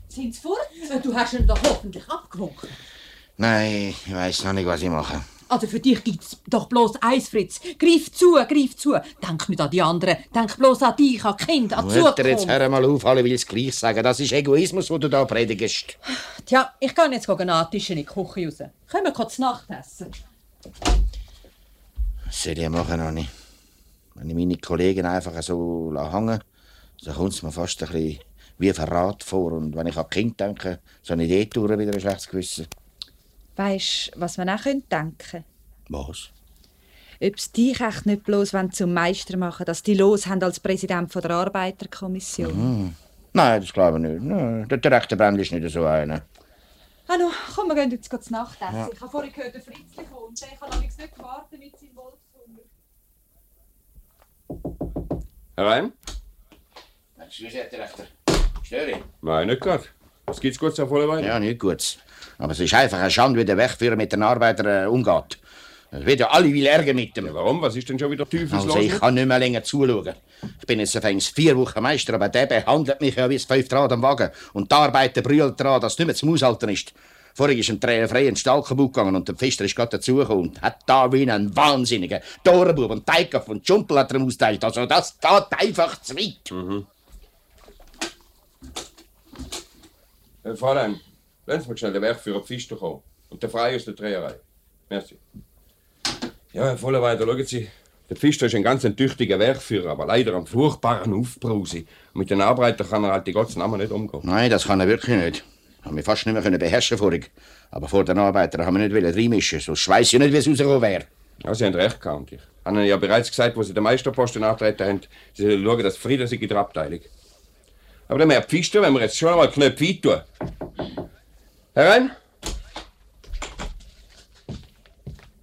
[SPEAKER 1] Sind sie fort? Du hast ihn doch hoffentlich abgewunken.
[SPEAKER 2] Nein, ich weiss noch nicht, was ich mache.
[SPEAKER 1] Also für dich gibt's doch bloß eins, Fritz. Greif zu, greif zu. Denk nicht an die anderen. Denk bloß an dich, an Kinder, an die
[SPEAKER 2] Mutter, jetzt hör mal auf, alle will es gleich sagen. Das ist Egoismus, wo du da predigst.
[SPEAKER 1] Tja, ich gehe jetzt antischen in die Küche raus. Können wir kurz Nacht essen?
[SPEAKER 2] Was soll ich machen, Anni? Wenn ich meine Kollegen einfach so hängen so kommt es mir fast ein bisschen wie Verrat vor. Und wenn ich an Kinder denke, so eine Idee wieder ein schlechtes Gewissen.
[SPEAKER 3] Weisst was man auch denken könnte?
[SPEAKER 2] Was?
[SPEAKER 3] Ob sie dich echt nicht bloß wollen zum Meister machen dass die los haben als Präsident von der Arbeiterkommission.
[SPEAKER 2] Nein, das glaube ich nicht. Nein, der direkte Brand ist nicht so einer.
[SPEAKER 3] Hallo, komm, wir gehen jetzt kurz Nacht essen. Ich habe vorhin gehört, der Fritzli kommt. Der kann allerdings nicht warten mit seinem Wolfshunger.
[SPEAKER 4] Herein?
[SPEAKER 2] Excuse, Herr Direktor. Ich?
[SPEAKER 4] Nein, nicht gerade. Was gibt's gut auf voller Weide?
[SPEAKER 2] Ja, nicht gut. Aber es ist einfach eine Schande, wie der Wegführer mit den Arbeitern äh, umgeht. Es wird ja alle will Ärger mit dem.
[SPEAKER 4] Warum? Was ist denn schon wieder teufelslos?
[SPEAKER 2] Also ich kann nicht mehr länger zuschauen. Ich bin jetzt übrigens vier Wochen Meister, aber der behandelt mich ja wie das fünfte Rad am Wagen. Und die Arbeiter brüllt daran, dass es nicht mehr zum Aushalten ist. Vorhin ist ein Tränen frei in den Stall kaputt gegangen und der Pfister ist gerade dazugekommen und hat da wie ein Wahnsinniger Torenbub und Teigkopf und Schumpel hat er ihm austeilt. Also das geht einfach zu weit.
[SPEAKER 4] Äh, Fräulein, lassen Sie mir schnell den Werkführer Pfister kommen. Und der Frei aus der Dreherei. Merci. Ja, Herr Vollerweiter, schauen Sie. Der Pfister ist ein ganz ein tüchtiger Werkführer, aber leider ein furchtbaren Aufbrause. Mit den Arbeitern kann er halt die ganzen Namen nicht umgehen.
[SPEAKER 2] Nein, das kann er wirklich nicht. Haben wir fast nicht mehr können beherrschen vorig. Aber vor den Arbeitern haben wir nicht wollen reinmischen, sonst weiss ich nicht, wie es rausgekommen wäre.
[SPEAKER 4] Ja, Sie haben recht gehabt. Ich habe Ihnen ja bereits gesagt, wo Sie den Meisterposten antreten haben, Sie schauen, dass Frieden sei in der Abteilung. Aber dann Herr Pfister, wenn wir jetzt schon einmal Knöpfe tun. Herein?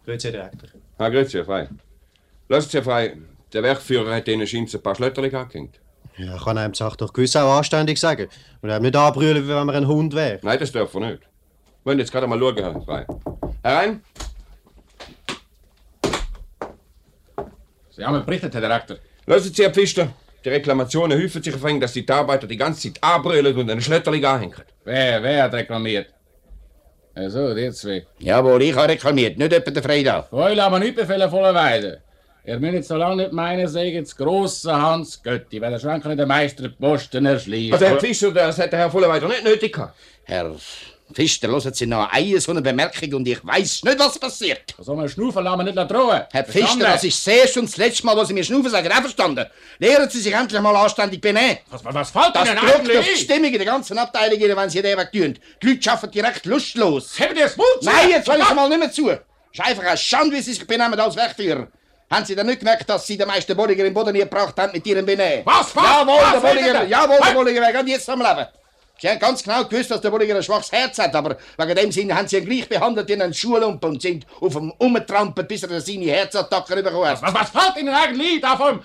[SPEAKER 5] Grüezi, Herr Direktor.
[SPEAKER 4] Ah, grüezi, Herr Frei. Lasst Herr Frei, der Werkführer hat Ihnen scheint ein paar Schlötterchen angehängt.
[SPEAKER 5] Ja, ich kann einem die Sache doch gewiss auch anständig sagen. Und eben nicht anbrüllen, wie wenn man ein Hund wäre.
[SPEAKER 4] Nein, das dürfen wir nicht. Wir wollen jetzt gerade mal schauen, Herr Frei. Herein?
[SPEAKER 7] Sie haben berichtet, Herr Direktor.
[SPEAKER 4] Lassen Sie, Herr Pfister, die Reklamationen häufen sich auf ihn, dass die Arbeiter die ganze Zeit anbrüllen und einen Schlötterchen anhängen.
[SPEAKER 7] Wer, wer hat reklamiert? Also, die zwei.
[SPEAKER 2] Jawohl, ich habe reklamiert, nicht etwa der Freitag.
[SPEAKER 7] Wollen aber nicht befehlen voller Weide. Ihr müsst jetzt so lange nicht meinen, sagen, das grosse Hans Götti, weil der Schrank nicht der Meister die Posten erschließt.
[SPEAKER 4] Also, Herr Pfister, das hat der Herr Vollerweiter nicht nötig gehabt.
[SPEAKER 2] Herr Pfister, hören Sie noch eine so eine Bemerkung und ich weiß nicht, was passiert.
[SPEAKER 7] So einen Schnaufen lassen wir nicht drohen.
[SPEAKER 2] Herr Pfister, das ist das erste und das letzte Mal, was Sie mir schnaufen sagen. Einverstanden? Lehren Sie sich endlich mal anständig benehmen.
[SPEAKER 7] Was, was, fällt
[SPEAKER 2] Das
[SPEAKER 7] Ihnen eigentlich
[SPEAKER 2] auf die? Stimmung in der ganzen Abteilung, wenn Sie den weg tun. Die Leute arbeiten direkt lustlos.
[SPEAKER 7] Haben die das zu?
[SPEAKER 2] Nein, jetzt will ich mal nicht mehr zu. Es ist einfach eine Schande, wie Sie sich benehmen als Werkführer. Haben Sie denn nicht gemerkt, dass Sie den meisten Bolliger im Boden gebracht haben mit Ihrem Benehmen?
[SPEAKER 7] Was, was?
[SPEAKER 2] Jawohl,
[SPEAKER 7] was
[SPEAKER 2] der Bolliger, jawohl, der? Bolliger wäre gerade jetzt am Leben. Sie haben ganz genau gewusst, dass der Bolliger ein schwaches Herz hat, aber wegen dem Sinn haben Sie ihn gleich behandelt wie einen Schuhlumpen und sind auf ihm umgetrampelt, bis er seine Herzattacke bekommen hat.
[SPEAKER 7] Was, was fällt Ihnen eigentlich ein davon?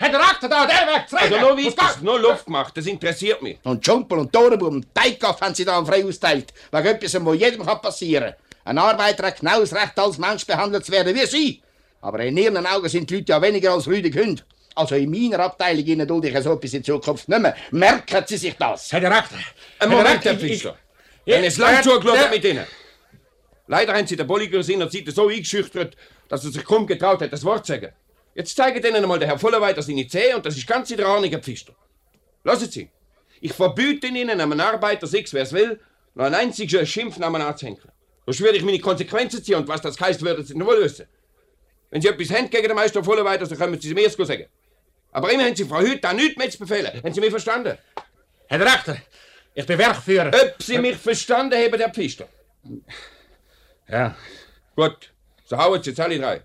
[SPEAKER 7] Herr Direktor, da, der weg,
[SPEAKER 4] Also, nur weiter, nur Luft gemacht, das interessiert mich.
[SPEAKER 2] Und Schumpel und Torenbuben und Teigkaff haben sie da frei austeilt. Wegen etwas, was jedem kann passieren kann. Ein Arbeiter hat genau das Recht, als Mensch behandelt zu werden wie Sie. Aber in Ihren Augen sind die Leute ja weniger als rüdige Hunde. Also in meiner Abteilung Ihnen dulde ich so etwas in Zukunft nicht mehr. Merken Sie sich das.
[SPEAKER 7] Herr Direktor.
[SPEAKER 4] Ein
[SPEAKER 7] Herr
[SPEAKER 4] Moment, Herr
[SPEAKER 7] Direktor, ich-
[SPEAKER 4] Pfister.
[SPEAKER 7] ich-
[SPEAKER 4] Ich habe jetzt lange
[SPEAKER 7] Der-
[SPEAKER 4] zugeschaut mit Ihnen. Leider haben Sie den Bolliger seinerzeit so eingeschüchtert, dass er sich kaum getraut hat, das Wort zu sagen. Jetzt zeige Ihnen einmal der Herr Vollerweiter seine Zähne und das ist ganz in der Ahnung, Herr Pfister. Lassen Sie. Ich verbiete Ihnen, einem Arbeiter, sechs wer es will, noch einen einzigen Schimpfnamen anzuhängen. Sonst würde ich meine Konsequenzen ziehen und was das heißt, würden Sie nicht wohl wissen. Wenn Sie etwas haben gegen den Meister Vollerweiter, so können Sie es mir erst sagen. Aber immer haben Sie Frau Hüth da nichts mehr zu befehlen. Haben Sie mich verstanden?
[SPEAKER 7] Herr Direktor, ich bin Werkführer.
[SPEAKER 4] Ob Sie mich verstanden haben, Herr Pfister.
[SPEAKER 7] Ja.
[SPEAKER 4] Gut, so hauen Sie jetzt alle drei.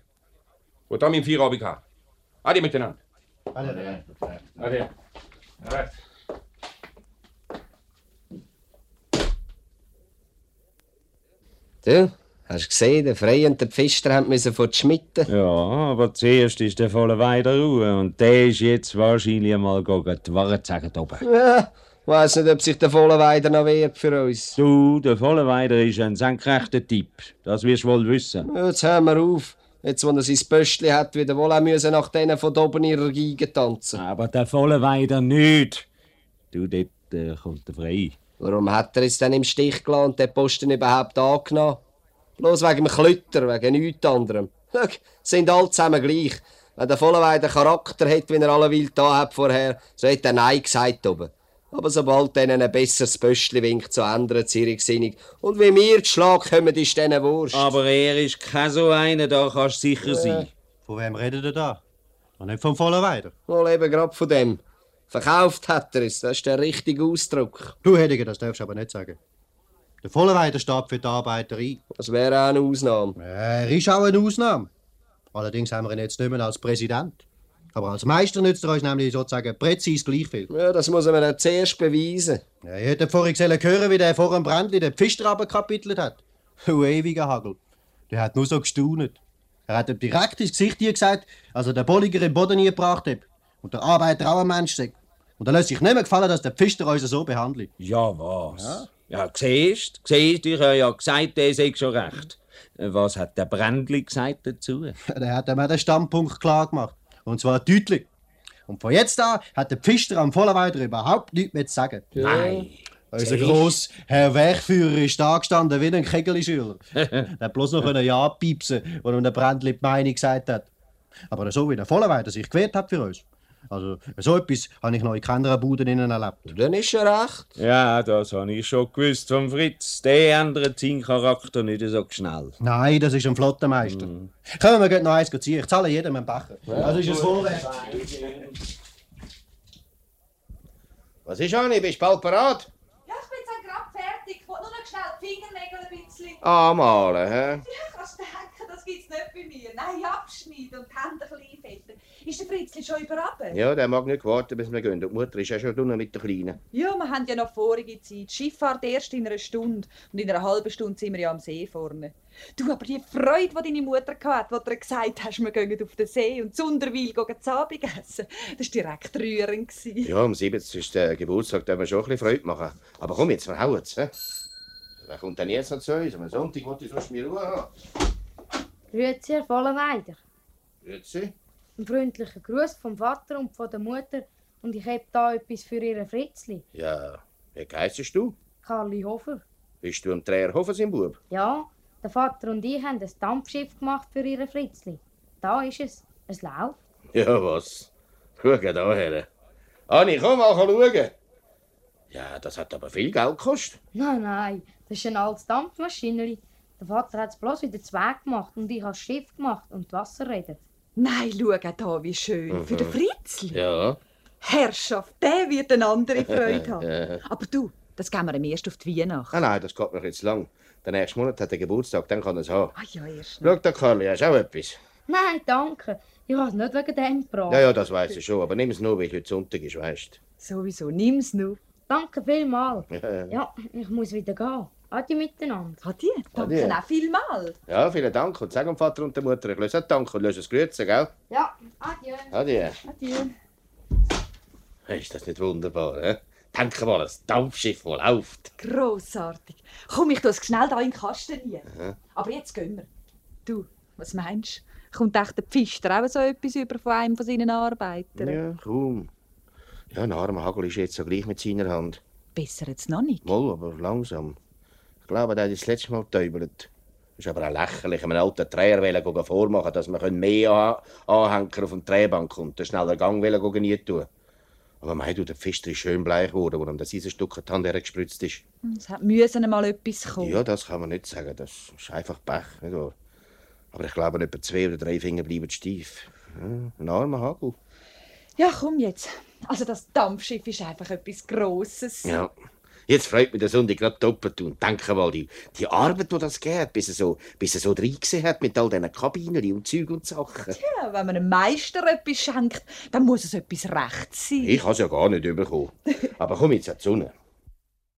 [SPEAKER 4] Gut, dann im Feierabend haben. Adi miteinander.
[SPEAKER 7] Ade.
[SPEAKER 11] Du, hast du gesehen, der Frey und der Pfister müssen vor die Schmitten.
[SPEAKER 9] Ja, aber zuerst ist der volle Weide Ruhe und der ist jetzt wahrscheinlich mal gegen die sagen oben.
[SPEAKER 11] Ja, weiss nicht, ob sich der Vollenweider noch wehrt für uns.
[SPEAKER 9] Du, der volle Weider ist ein senkrechter Typ. Das wirst du wohl wissen.
[SPEAKER 11] Ja, Jetzt hören wir auf. Jetzt, wo er sein Pöstli hat, wieder wohl auch müssen nach denen von oben ihrer Geige tanzen.
[SPEAKER 9] Aber der volle Weider nicht. Du, dort äh, kommt der frei.
[SPEAKER 11] Warum hat er es dann im Stich gelassen und den Posten überhaupt angenommen? Bloß wegen dem Klütter, wegen nichts anderem. Schau, sind alle zusammen gleich. Wenn der Vollenweider Charakter hat, wie er alle wild da hat vorher, so hat er Nein gesagt oben. Aber sobald denen ein besseres Pöstli winkt, so ändern sie ihre Gesinnung. Und wie wir zu Schlag kommen, ist denen Wurst.
[SPEAKER 9] Aber er ist kein so einer, da kannst du sicher sein.
[SPEAKER 5] Von wem redet ihr da? Und nicht vom vollen Weider.
[SPEAKER 11] Wohl eben gerade von dem. Verkauft hat er es, das ist der richtige Ausdruck.
[SPEAKER 5] Du, Hediger, das darfst du aber nicht sagen. Der volle Weider steht für die Arbeiter ein.
[SPEAKER 11] Das wäre auch eine Ausnahme.
[SPEAKER 5] Er ist auch eine Ausnahme. Allerdings haben wir ihn jetzt nicht mehr als Präsident. Aber als Meister nützt er uns nämlich sozusagen präzise gleich viel.
[SPEAKER 11] Ja, das muss man dann zuerst beweisen.
[SPEAKER 5] Ja, ich hätte vorhin hören, wie der vor dem Brändli den Pfister abgekapitelt hat. Du ewiger Hagel. Der hat nur so gestaunet. Er hat ihm direkt ins Gesicht hier gesagt, als er den Bolliger im Boden nie gebracht hat. Und der Arbeiter auch ein Mensch sei. Und er lässt sich nicht mehr gefallen, dass der Pfister uns so behandelt.
[SPEAKER 9] Ja, was? Ja, siehst du? Siehst du, ich habe ja gesagt, der sei schon recht. Was hat der Brändli gesagt dazu?
[SPEAKER 5] Der hat auch den Standpunkt klar gemacht. Und zwar deutlich. Und von jetzt an hat der Pfister am Vollenweider überhaupt nichts mehr zu sagen.
[SPEAKER 9] Nein.
[SPEAKER 5] Unser gross Herr Werkführer ist da gestanden wie ein Kegelschüler. er hat bloß noch ein Ja piepsen, wo ihm der Brändli die Meinung gesagt hat. Aber so wie der Vollenweider sich gewehrt hat für uns. Also, so etwas habe ich noch in keiner Bude innen erlebt.
[SPEAKER 11] Dann ist er recht.
[SPEAKER 9] Ja, das habe ich schon gewusst vom Fritz. Der ändert seinen Charakter nicht so schnell.
[SPEAKER 5] Nein, das ist ein Flottenmeister. Können wir gleich noch eins ziehen? Ich zahle jedem einen Becher. Das ist ein Vorrecht.
[SPEAKER 2] Was ist, Anni? Bist du bald parat?
[SPEAKER 8] Ja, ich bin jetzt gerade fertig. Ich will nur noch schnell die Fingernägel ein bisschen.
[SPEAKER 2] Anmalen, hä?
[SPEAKER 8] Ja, kannst du denken, das gibt's nicht bei mir. Nein, abschneiden und die Hände klein fetten.
[SPEAKER 3] Ist der Fritzli schon überaben?
[SPEAKER 2] Ja, der mag nicht warten, bis wir gehen. Und die Mutter ist ja schon unten mit der Kleinen.
[SPEAKER 3] Ja, wir haben ja noch vorige Zeit. Die Schifffahrt erst in einer Stunde. Und in einer halben Stunde sind wir ja am See vorne. Du, aber die Freude, die deine Mutter hatte, als du ihr gesagt hast, wir gehen auf den See und Sunderwil gehen zu Abend essen, das war direkt rührend.
[SPEAKER 2] Ja, am 70. ist der Geburtstag, da wir schon ein bisschen Freude machen. Aber komm, jetzt verhauen es. Wer kommt denn jetzt noch zu uns? Am Sonntag wollte ich sonst mehr Ruhe haben.
[SPEAKER 12] Grüezi, Herr Vollenweider.
[SPEAKER 2] Grüezi.
[SPEAKER 12] Ein freundlicher Gruß vom Vater und von der Mutter. Und ich habe da etwas für Ihren Fritzli.
[SPEAKER 2] Ja, wie heisst du?
[SPEAKER 12] Karli Hofer.
[SPEAKER 2] Bist du am Dreherhofen, sein Bub?
[SPEAKER 12] Ja, der Vater und ich haben ein Dampfschiff gemacht für Ihren Fritzli. Da ist es. Es läuft.
[SPEAKER 2] Ja, was? Schau da her. Anni, komm mal schauen. Ja, das hat aber viel Geld gekostet.
[SPEAKER 12] Nein, nein, das ist ein altes Dampfmaschineli. Der Vater hat es bloß wieder zwei gemacht und ich habe das Schiff gemacht und die Wasserräder.
[SPEAKER 3] Nein, schau da, wie schön. Für den Fritzli.
[SPEAKER 2] Ja.
[SPEAKER 3] Herrschaft, der wird eine andere Freude haben.
[SPEAKER 2] Ja.
[SPEAKER 3] Aber du, das geben wir ihm erst auf die Weihnacht.
[SPEAKER 2] Ah, nein, das geht noch jetzt lang. Der nächste Monat hat er Geburtstag, dann kann er es haben.
[SPEAKER 3] Ah ja, erst
[SPEAKER 2] Schau da, Karli, hast du auch etwas?
[SPEAKER 12] Nein, danke. Ich habe es nicht wegen dem gebracht.
[SPEAKER 2] Ja, ja, das weiß ich schon, aber nimm es nur, weil heute Sonntag ist, weißt
[SPEAKER 3] Sowieso, nimm's nur.
[SPEAKER 12] Danke vielmals.
[SPEAKER 2] Ja,
[SPEAKER 12] ich muss wieder gehen. Adi miteinander.
[SPEAKER 3] Adi, danke
[SPEAKER 2] Adi.
[SPEAKER 3] auch vielmal.
[SPEAKER 2] ja, vielen Dank und sag dem Vater und der Mutter, ich löse auch Dank und löse das Grüße, gell?
[SPEAKER 12] Ja, adieu.
[SPEAKER 2] Adi.
[SPEAKER 3] Adieu.
[SPEAKER 2] Ist das nicht wunderbar, hä? Denke mal, das Dampfschiff, das läuft.
[SPEAKER 3] Grossartig. Komm, ich tue es schnell da in den Kasten rein.
[SPEAKER 2] Aha.
[SPEAKER 3] Aber jetzt gehen wir. Du, was meinst du? Kommt echt der Pfister auch so etwas über von einem von seinen Arbeitern?
[SPEAKER 2] Ja, kaum. Ja, ein armer Hagel ist jetzt so gleich mit seiner Hand.
[SPEAKER 3] Besser jetzt noch nicht.
[SPEAKER 2] Mal, aber langsam. Ich glaube, der hat das letzte Mal getäubelt. Ist aber auch lächerlich, einem alten Dreher vormachen, dass man mehr An- Anhänger auf dem Drehbank kommt, einen schneller Gang nie tun. Aber mei, du, der Pfister ist schön bleich geworden, wo ihm das Eisenstück in die Hand hergespritzt ist.
[SPEAKER 3] Es hat müssen mal etwas kommen.
[SPEAKER 2] Ja, das kann man nicht sagen. Das ist einfach Pech, nicht wahr? Aber ich glaube, etwa zwei oder drei Finger bleiben steif. Ja, ein armer Hagel.
[SPEAKER 3] Ja, komm jetzt. Also das Dampfschiff ist einfach etwas Grosses.
[SPEAKER 2] Ja. Jetzt freut mich der Sonntag gerade doppelt. Und denke mal, die, die Arbeit, die das geht, bis er so, bis er so reingesehen hat mit all diesen Kabinen und Zeug und Sachen.
[SPEAKER 3] Ja, wenn man einem Meister etwas schenkt, dann muss es etwas recht sein.
[SPEAKER 2] Ich habe es ja gar nicht bekommen. Aber komm jetzt an die Sonne.